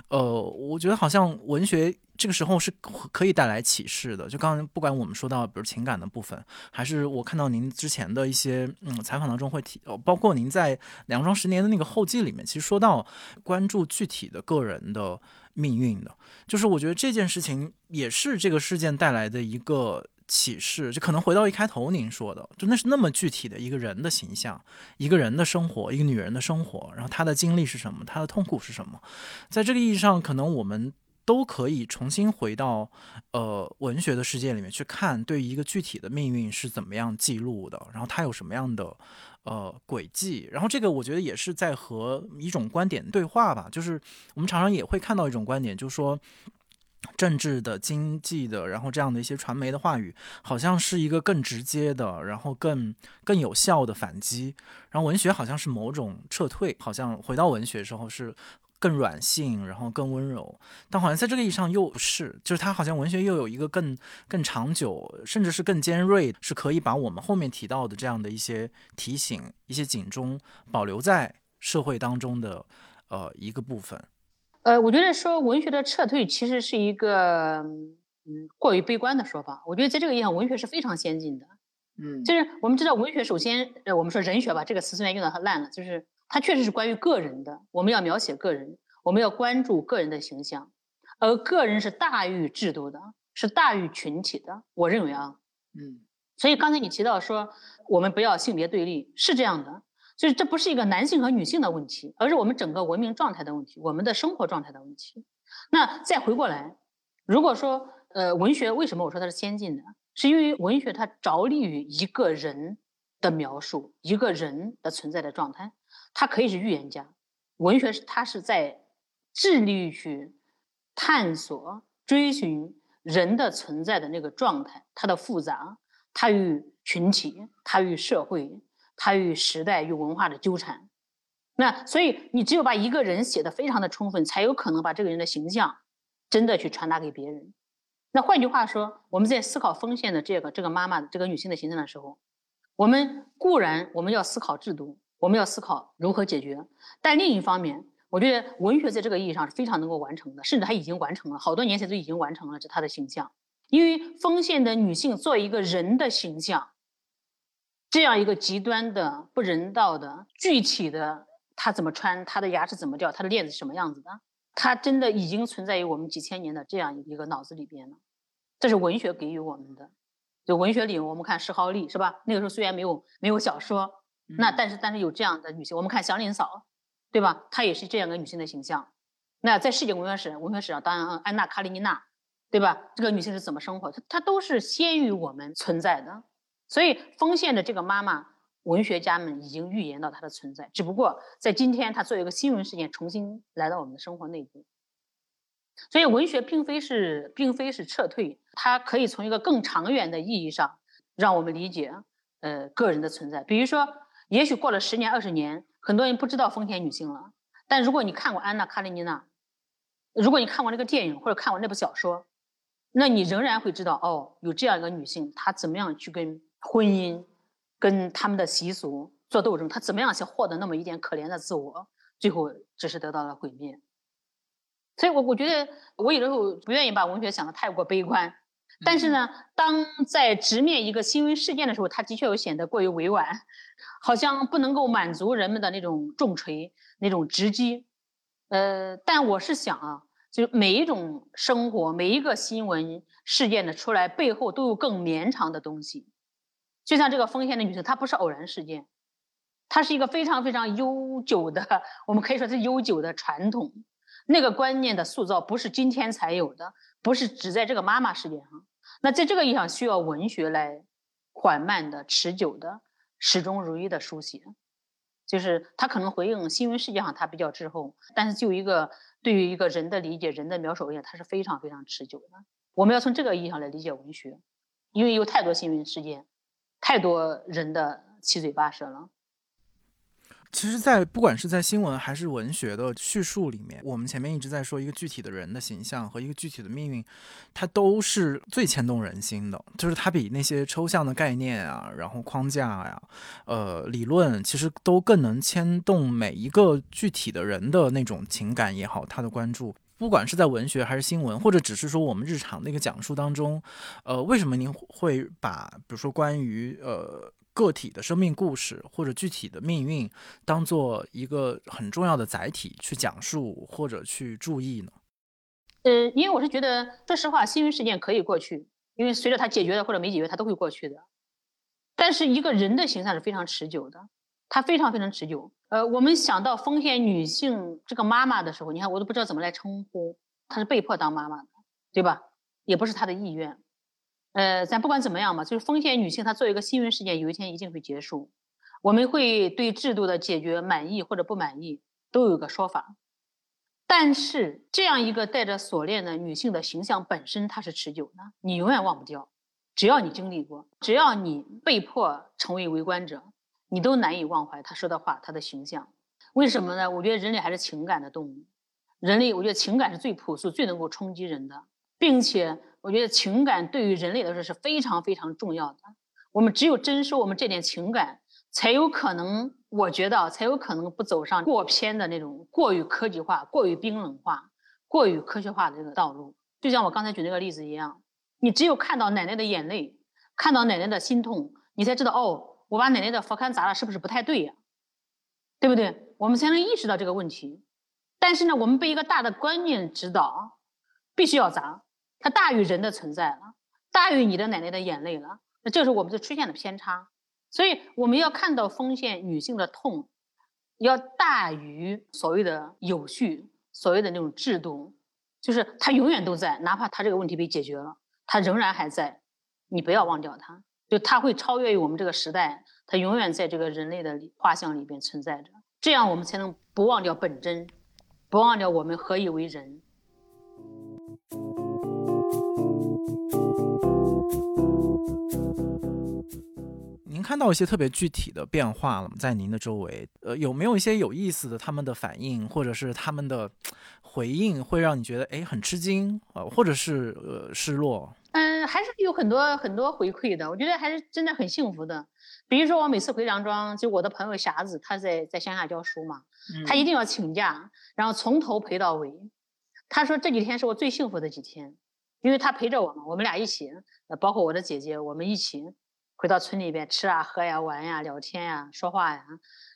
呃，我觉得好像文学这个时候是可以带来启示的。就刚刚不管我们说到比如情感的部分，还是我看到您之前的一些嗯采访当中会提，包括您在两双十年的那个后记里面，其实说到关注具体的个人的命运的，就是我觉得这件事情也是这个事件带来的一个。启示就可能回到一开头您说的，就那是那么具体的一个人的形象，一个人的生活，一个女人的生活，然后她的经历是什么，她的痛苦是什么，在这个意义上，可能我们都可以重新回到呃文学的世界里面去看，对于一个具体的命运是怎么样记录的，然后它有什么样的呃轨迹，然后这个我觉得也是在和一种观点对话吧，就是我们常常也会看到一种观点，就是说。政治的、经济的，然后这样的一些传媒的话语，好像是一个更直接的，然后更更有效的反击。然后文学好像是某种撤退，好像回到文学时候是更软性，然后更温柔。但好像在这个意义上又不是，就是它好像文学又有一个更更长久，甚至是更尖锐，是可以把我们后面提到的这样的一些提醒、一些警钟保留在社会当中的呃一个部分。呃，我觉得说文学的撤退其实是一个嗯过于悲观的说法。我觉得在这个意义上，文学是非常先进的。嗯，就是我们知道文学，首先呃我们说人学吧，这个词虽然用的很烂了，就是它确实是关于个人的。我们要描写个人，我们要关注个人的形象，而个人是大于制度的，是大于群体的。我认为啊，嗯，所以刚才你提到说我们不要性别对立，是这样的。就是这不是一个男性和女性的问题，而是我们整个文明状态的问题，我们的生活状态的问题。那再回过来，如果说呃文学为什么我说它是先进的，是因为文学它着力于一个人的描述，一个人的存在的状态，它可以是预言家。文学是它是在致力于去探索、追寻人的存在的那个状态，它的复杂，它与群体，它与社会。它与时代与文化的纠缠，那所以你只有把一个人写的非常的充分，才有可能把这个人的形象真的去传达给别人。那换句话说，我们在思考丰县的这个这个妈妈这个女性的形象的时候，我们固然我们要思考制度，我们要思考如何解决，但另一方面，我觉得文学在这个意义上是非常能够完成的，甚至它已经完成了，好多年前就已经完成了这她的形象，因为丰县的女性做一个人的形象。这样一个极端的、不人道的、具体的，他怎么穿，他的牙齿怎么掉，他的链子什么样子的，他真的已经存在于我们几千年的这样一个脑子里边了。这是文学给予我们的。就文学里，我们看石浩丽是吧？那个时候虽然没有没有小说，那但是但是有这样的女性。我们看祥林嫂，对吧？她也是这样一个女性的形象。那在世界文学史文学史上，当然安娜·卡列尼娜，对吧？这个女性是怎么生活？她她都是先于我们存在的。所以，丰县的这个妈妈，文学家们已经预言到她的存在。只不过，在今天，她作为一个新闻事件，重新来到我们的生活内部。所以，文学并非是，并非是撤退，它可以从一个更长远的意义上，让我们理解，呃，个人的存在。比如说，也许过了十年、二十年，很多人不知道丰田女性了。但如果你看过《安娜·卡列尼娜》，如果你看过那个电影或者看过那部小说，那你仍然会知道，哦，有这样一个女性，她怎么样去跟。婚姻跟他们的习俗做斗争，他怎么样想获得那么一点可怜的自我，最后只是得到了毁灭。所以，我我觉得我有的时候不愿意把文学想的太过悲观，但是呢，当在直面一个新闻事件的时候，他的确又显得过于委婉，好像不能够满足人们的那种重锤、那种直击。呃，但我是想啊，就每一种生活、每一个新闻事件的出来背后，都有更绵长的东西。就像这个丰县的女性，她不是偶然事件，她是一个非常非常悠久的，我们可以说是悠久的传统。那个观念的塑造不是今天才有的，不是只在这个妈妈事件上。那在这个意义上，需要文学来缓慢的、持久的、始终如一的书写。就是它可能回应新闻事件上它比较滞后，但是就一个对于一个人的理解、人的描述而言，它是非常非常持久的。我们要从这个意义上来理解文学，因为有太多新闻事件。太多人的七嘴八舌了。其实，在不管是在新闻还是文学的叙述里面，我们前面一直在说一个具体的人的形象和一个具体的命运，它都是最牵动人心的。就是它比那些抽象的概念啊，然后框架呀，呃，理论，其实都更能牵动每一个具体的人的那种情感也好，他的关注。不管是在文学还是新闻，或者只是说我们日常的一个讲述当中，呃，为什么您会把比如说关于呃个体的生命故事或者具体的命运当做一个很重要的载体去讲述或者去注意呢？呃，因为我是觉得，说实话，新闻事件可以过去，因为随着它解决了或者没解决，它都会过去的。但是一个人的形象是非常持久的。它非常非常持久。呃，我们想到丰县女性这个妈妈的时候，你看我都不知道怎么来称呼。她是被迫当妈妈的，对吧？也不是她的意愿。呃，咱不管怎么样嘛，就是风险女性她做一个新闻事件，有一天一定会结束。我们会对制度的解决满意或者不满意，都有个说法。但是这样一个带着锁链的女性的形象本身，它是持久的，你永远忘不掉。只要你经历过，只要你被迫成为围观者，你都难以忘怀他说的话，他的形象。为什么呢？我觉得人类还是情感的动物，人类我觉得情感是最朴素、最能够冲击人的，并且我觉得情感对于人类来说是非常非常重要的。我们只有珍视我们这点情感。才有可能，我觉得才有可能不走上过偏的那种过于科技化、过于冰冷化、过于科学化的这个道路。就像我刚才举那个例子一样，你只有看到奶奶的眼泪，看到奶奶的心痛，你才知道哦，我把奶奶的佛龛砸了，是不是不太对呀？对不对？我们才能意识到这个问题。但是呢，我们被一个大的观念指导，必须要砸，它大于人的存在了，大于你的奶奶的眼泪了。那这时候我们就出现了偏差。所以我们要看到丰县女性的痛，要大于所谓的有序，所谓的那种制度，就是它永远都在，哪怕它这个问题被解决了，它仍然还在。你不要忘掉它，就它会超越于我们这个时代，它永远在这个人类的画像里边存在着。这样我们才能不忘掉本真，不忘掉我们何以为人。您看到一些特别具体的变化了吗？在您的周围，呃，有没有一些有意思的他们的反应，或者是他们的 回应，会让你觉得哎很吃惊啊，或者是呃失落？嗯，还是有很多很多回馈的，我觉得还是真的很幸福的。比如说我每次回梁庄，就我的朋友霞子，他在在乡下教书嘛，他一定要请假，然后从头陪到尾。他说这几天是我最幸福的几天，因为他陪着我嘛，我们俩一起，呃，包括我的姐姐，我们一起。回到村里边吃啊喝呀玩呀聊天呀说话呀，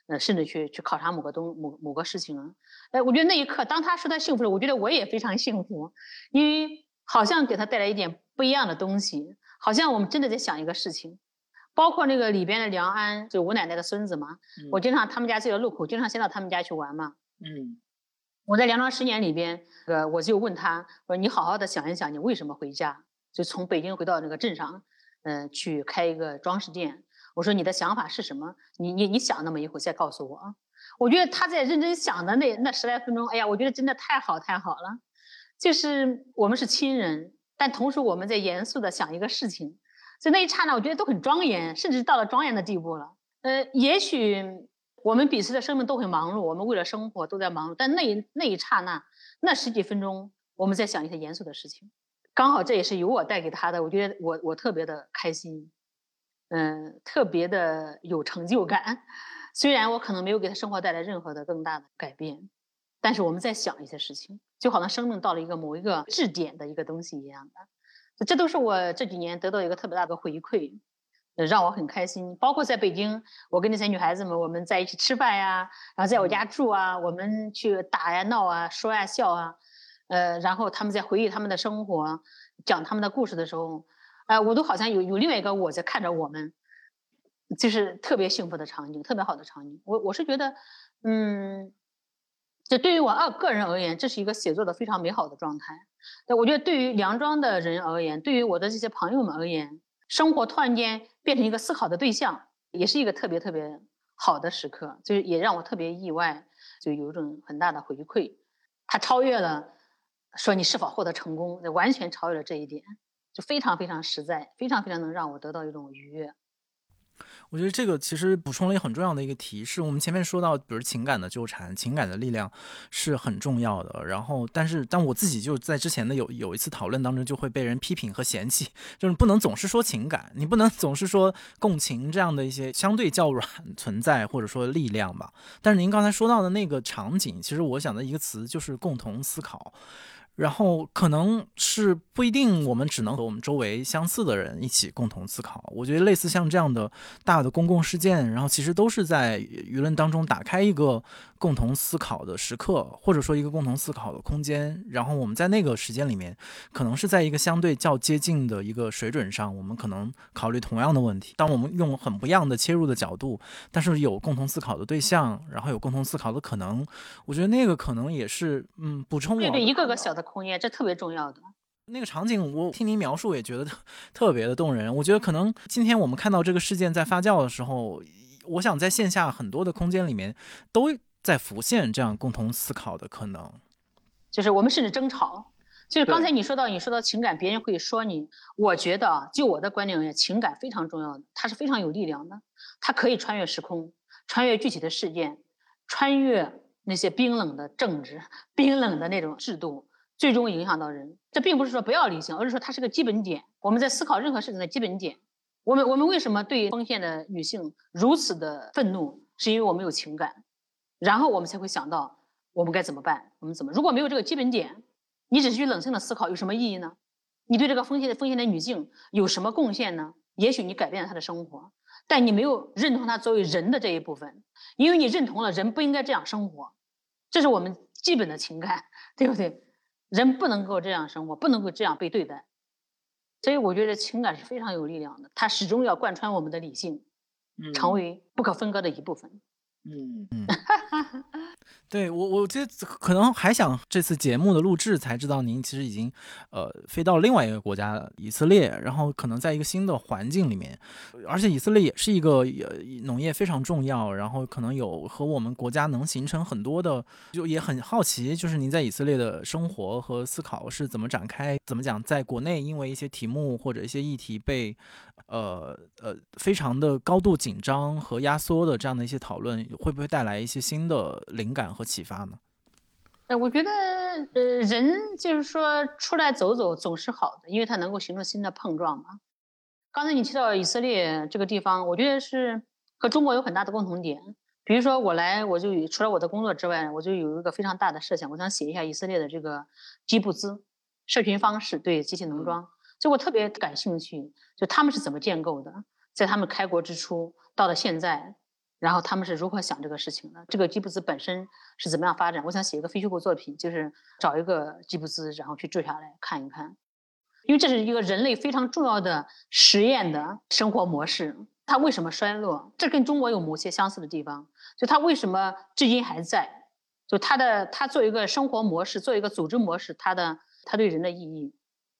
呃甚至去去考察某个东某某个事情啊，哎我觉得那一刻当他说他幸福了，我觉得我也非常幸福，因为好像给他带来一点不一样的东西，好像我们真的在想一个事情，包括那个里边的梁安，就我奶奶的孙子嘛，我经常他们家这个路口经常先到他们家去玩嘛，嗯，我在梁庄十年里边，呃我就问他，我说你好好的想一想，你为什么回家？就从北京回到那个镇上。嗯，去开一个装饰店。我说你的想法是什么？你你你想那么一会儿再告诉我啊。我觉得他在认真想的那那十来分钟，哎呀，我觉得真的太好太好了。就是我们是亲人，但同时我们在严肃的想一个事情。在那一刹那，我觉得都很庄严，甚至到了庄严的地步了。呃，也许我们彼此的生命都很忙碌，我们为了生活都在忙碌，但那一那一刹那，那十几分钟，我们在想一些严肃的事情。刚好这也是由我带给他的，我觉得我我特别的开心，嗯，特别的有成就感。虽然我可能没有给他生活带来任何的更大的改变，但是我们在想一些事情，就好像生命到了一个某一个质点的一个东西一样的。这都是我这几年得到一个特别大的回馈，让我很开心。包括在北京，我跟那些女孩子们我们在一起吃饭呀，然后在我家住啊，我们去打呀闹啊，说呀笑啊。呃，然后他们在回忆他们的生活，讲他们的故事的时候，哎，我都好像有有另外一个我在看着我们，就是特别幸福的场景，特别好的场景。我我是觉得，嗯，这对于我二个人而言，这是一个写作的非常美好的状态。但我觉得对于梁庄的人而言，对于我的这些朋友们而言，生活突然间变成一个思考的对象，也是一个特别特别好的时刻，就是也让我特别意外，就有一种很大的回馈，它超越了。说你是否获得成功，完全超越了这一点，就非常非常实在，非常非常能让我得到一种愉悦。我觉得这个其实补充了一个很重要的一个提示。我们前面说到，比如情感的纠缠，情感的力量是很重要的。然后，但是，但我自己就在之前的有有一次讨论当中，就会被人批评和嫌弃，就是不能总是说情感，你不能总是说共情这样的一些相对较软存在或者说力量吧。但是您刚才说到的那个场景，其实我想的一个词就是共同思考。然后可能是不一定，我们只能和我们周围相似的人一起共同思考。我觉得类似像这样的大的公共事件，然后其实都是在舆论当中打开一个共同思考的时刻，或者说一个共同思考的空间。然后我们在那个时间里面，可能是在一个相对较接近的一个水准上，我们可能考虑同样的问题。当我们用很不一样的切入的角度，但是有共同思考的对象，然后有共同思考的可能，我觉得那个可能也是嗯补充我对对一个个小的空间，这特别重要的。那个场景，我听您描述也觉得特别的动人。我觉得可能今天我们看到这个事件在发酵的时候，我想在线下很多的空间里面都在浮现这样共同思考的可能。就是我们甚至争吵，就是刚才你说到你说到情感，别人会说你。我觉得，就我的观点而言，情感非常重要的，它是非常有力量的，它可以穿越时空，穿越具体的事件，穿越那些冰冷的政治、冰冷的那种制度。最终影响到人，这并不是说不要理性，而是说它是个基本点。我们在思考任何事情的基本点。我们我们为什么对丰县的女性如此的愤怒？是因为我们有情感，然后我们才会想到我们该怎么办？我们怎么？如果没有这个基本点，你只是去冷静的思考，有什么意义呢？你对这个风险的风险的女性有什么贡献呢？也许你改变了她的生活，但你没有认同她作为人的这一部分，因为你认同了人不应该这样生活，这是我们基本的情感，对不对？人不能够这样生活，不能够这样被对待，所以我觉得情感是非常有力量的，它始终要贯穿我们的理性，成为不可分割的一部分。嗯嗯。对我，我觉得可能还想这次节目的录制才知道，您其实已经，呃，飞到另外一个国家以色列，然后可能在一个新的环境里面，而且以色列也是一个农业非常重要，然后可能有和我们国家能形成很多的，就也很好奇，就是您在以色列的生活和思考是怎么展开？怎么讲？在国内因为一些题目或者一些议题被，呃呃，非常的高度紧张和压缩的这样的一些讨论，会不会带来一些新的灵感？和启发呢？呃，我觉得，呃，人就是说出来走走总是好的，因为它能够形成新的碰撞嘛。刚才你提到以色列这个地方，我觉得是和中国有很大的共同点。比如说我来，我就除了我的工作之外，我就有一个非常大的设想，我想写一下以色列的这个基布兹社群方式，对集体农庄，就我特别感兴趣，就他们是怎么建构的，在他们开国之初到了现在。然后他们是如何想这个事情的？这个吉布兹本身是怎么样发展？我想写一个非虚构作品，就是找一个吉布兹，然后去住下来看一看，因为这是一个人类非常重要的实验的生活模式。它为什么衰落？这跟中国有某些相似的地方。就它为什么至今还在？就它的它做一个生活模式，做一个组织模式，它的它对人的意义。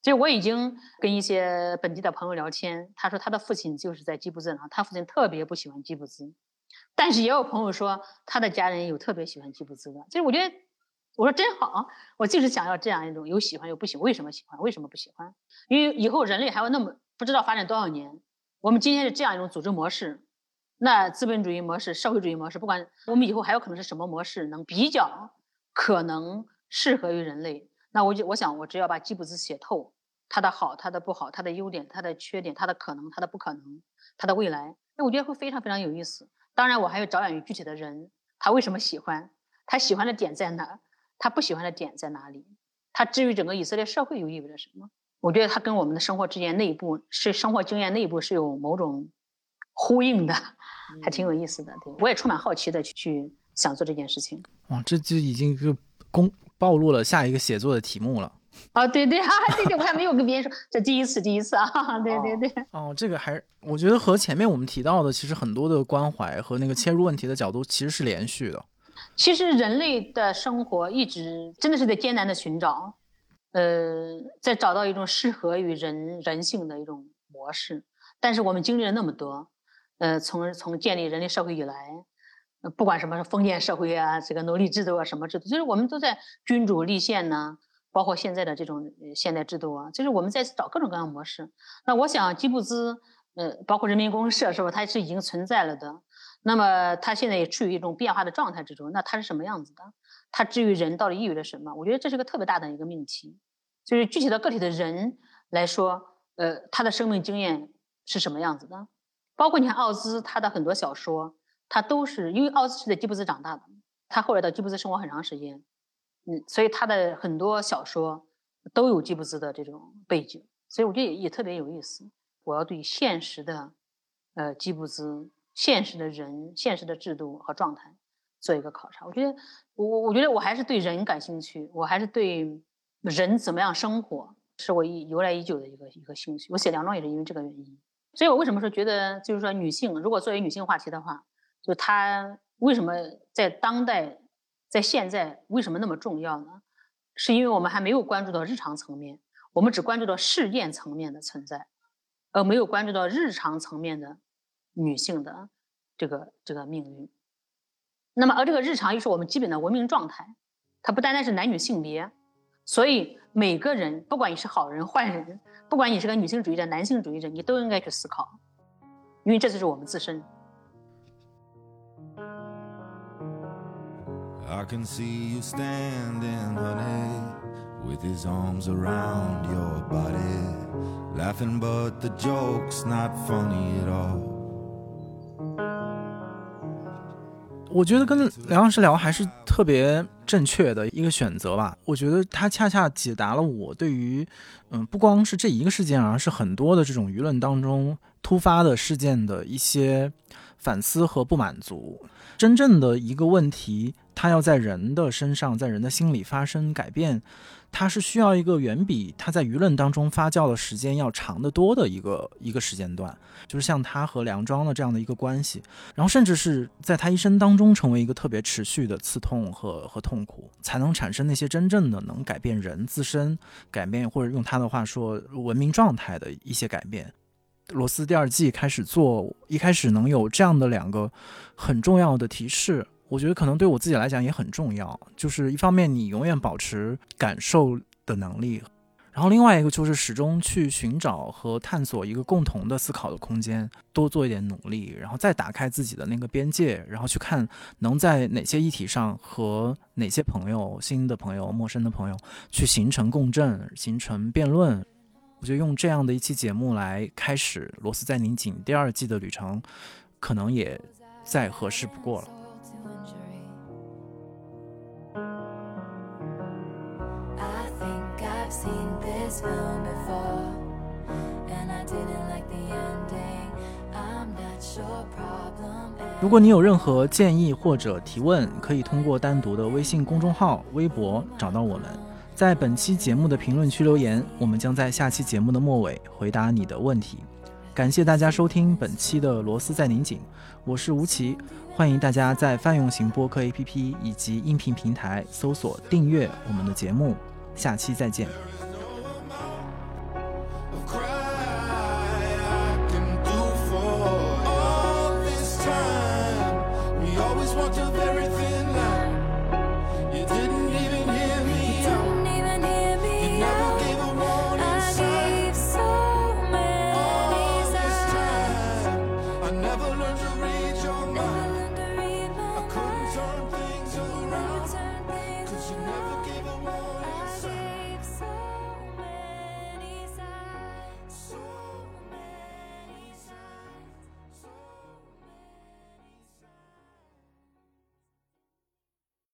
其实我已经跟一些本地的朋友聊天，他说他的父亲就是在吉布兹，他父亲特别不喜欢吉布兹。但是也有朋友说，他的家人有特别喜欢吉布兹的。其实我觉得，我说真好，我就是想要这样一种有喜欢有不喜欢。为什么喜欢？为什么不喜欢？因为以后人类还有那么不知道发展多少年。我们今天是这样一种组织模式，那资本主义模式、社会主义模式，不管我们以后还有可能是什么模式，能比较可能适合于人类。那我就我想，我只要把吉布兹写透，它的好，它的不好，它的优点，它的缺点，它的可能，它的不可能，它的未来，那我觉得会非常非常有意思。当然，我还要着眼于具体的人，他为什么喜欢？他喜欢的点在哪？他不喜欢的点在哪里？他至于整个以色列社会又意味着什么？我觉得他跟我们的生活之间内部是生活经验内部是有某种呼应的，还挺有意思的。对，我也充满好奇的去去想做这件事情。哇，这就已经就公暴露了下一个写作的题目了。啊，对对啊，对对，我还没有跟别人说，这第一次，第一次啊，对对对。哦，这个还，我觉得和前面我们提到的，其实很多的关怀和那个切入问题的角度其实是连续的。其实人类的生活一直真的是在艰难的寻找，呃，在找到一种适合于人人性的一种模式。但是我们经历了那么多，呃，从从建立人类社会以来，不管什么封建社会啊，这个奴隶制度啊，什么制度，就是我们都在君主立宪呢。包括现在的这种现代制度啊，就是我们在找各种各样的模式。那我想，基布兹，呃，包括人民公社，是吧？它是已经存在了的。那么，它现在也处于一种变化的状态之中。那它是什么样子的？它至于人到底意味着什么？我觉得这是个特别大的一个命题。就是具体的个体的人来说，呃，他的生命经验是什么样子的？包括你看奥兹，他的很多小说，他都是因为奥兹是在基布兹长大的，他后来到基布兹生活很长时间。嗯，所以他的很多小说都有吉布斯的这种背景，所以我觉得也也特别有意思。我要对现实的，呃，吉布斯、现实的人、现实的制度和状态，做一个考察。我觉得，我我觉得我还是对人感兴趣，我还是对人怎么样生活，是我一由来已久的一个一个兴趣。我写梁庄也是因为这个原因。所以我为什么说觉得，就是说女性如果作为女性话题的话，就她为什么在当代，在现在为什么那么重要呢？是因为我们还没有关注到日常层面，我们只关注到事件层面的存在，而没有关注到日常层面的女性的这个这个命运。那么，而这个日常又是我们基本的文明状态，它不单单是男女性别，所以每个人，不管你是好人坏人，不管你是个女性主义者、男性主义者，你都应该去思考，因为这就是我们自身。I can see you standing, honey, with his arms around your body, laughing, but the joke's not funny at all. 我觉得跟梁老师聊还是特别正确的一个选择吧。我觉得他恰恰解答了我对于，嗯，不光是这一个事件，而是很多的这种舆论当中突发的事件的一些反思和不满足。真正的一个问题，它要在人的身上，在人的心里发生改变。它是需要一个远比他在舆论当中发酵的时间要长得多的一个一个时间段，就是像他和梁庄的这样的一个关系，然后甚至是在他一生当中成为一个特别持续的刺痛和和痛苦，才能产生那些真正的能改变人自身、改变或者用他的话说文明状态的一些改变。罗斯第二季开始做，一开始能有这样的两个很重要的提示。我觉得可能对我自己来讲也很重要，就是一方面你永远保持感受的能力，然后另外一个就是始终去寻找和探索一个共同的思考的空间，多做一点努力，然后再打开自己的那个边界，然后去看能在哪些议题上和哪些朋友、新的朋友、陌生的朋友去形成共振、形成辩论。我觉得用这样的一期节目来开始《罗斯在拧紧》第二季的旅程，可能也再合适不过了。如果你有任何建议或者提问，可以通过单独的微信公众号、微博找到我们，在本期节目的评论区留言，我们将在下期节目的末尾回答你的问题。感谢大家收听本期的《螺丝在拧紧》，我是吴奇，欢迎大家在泛用型播客 APP 以及音频平台搜索订阅我们的节目，下期再见。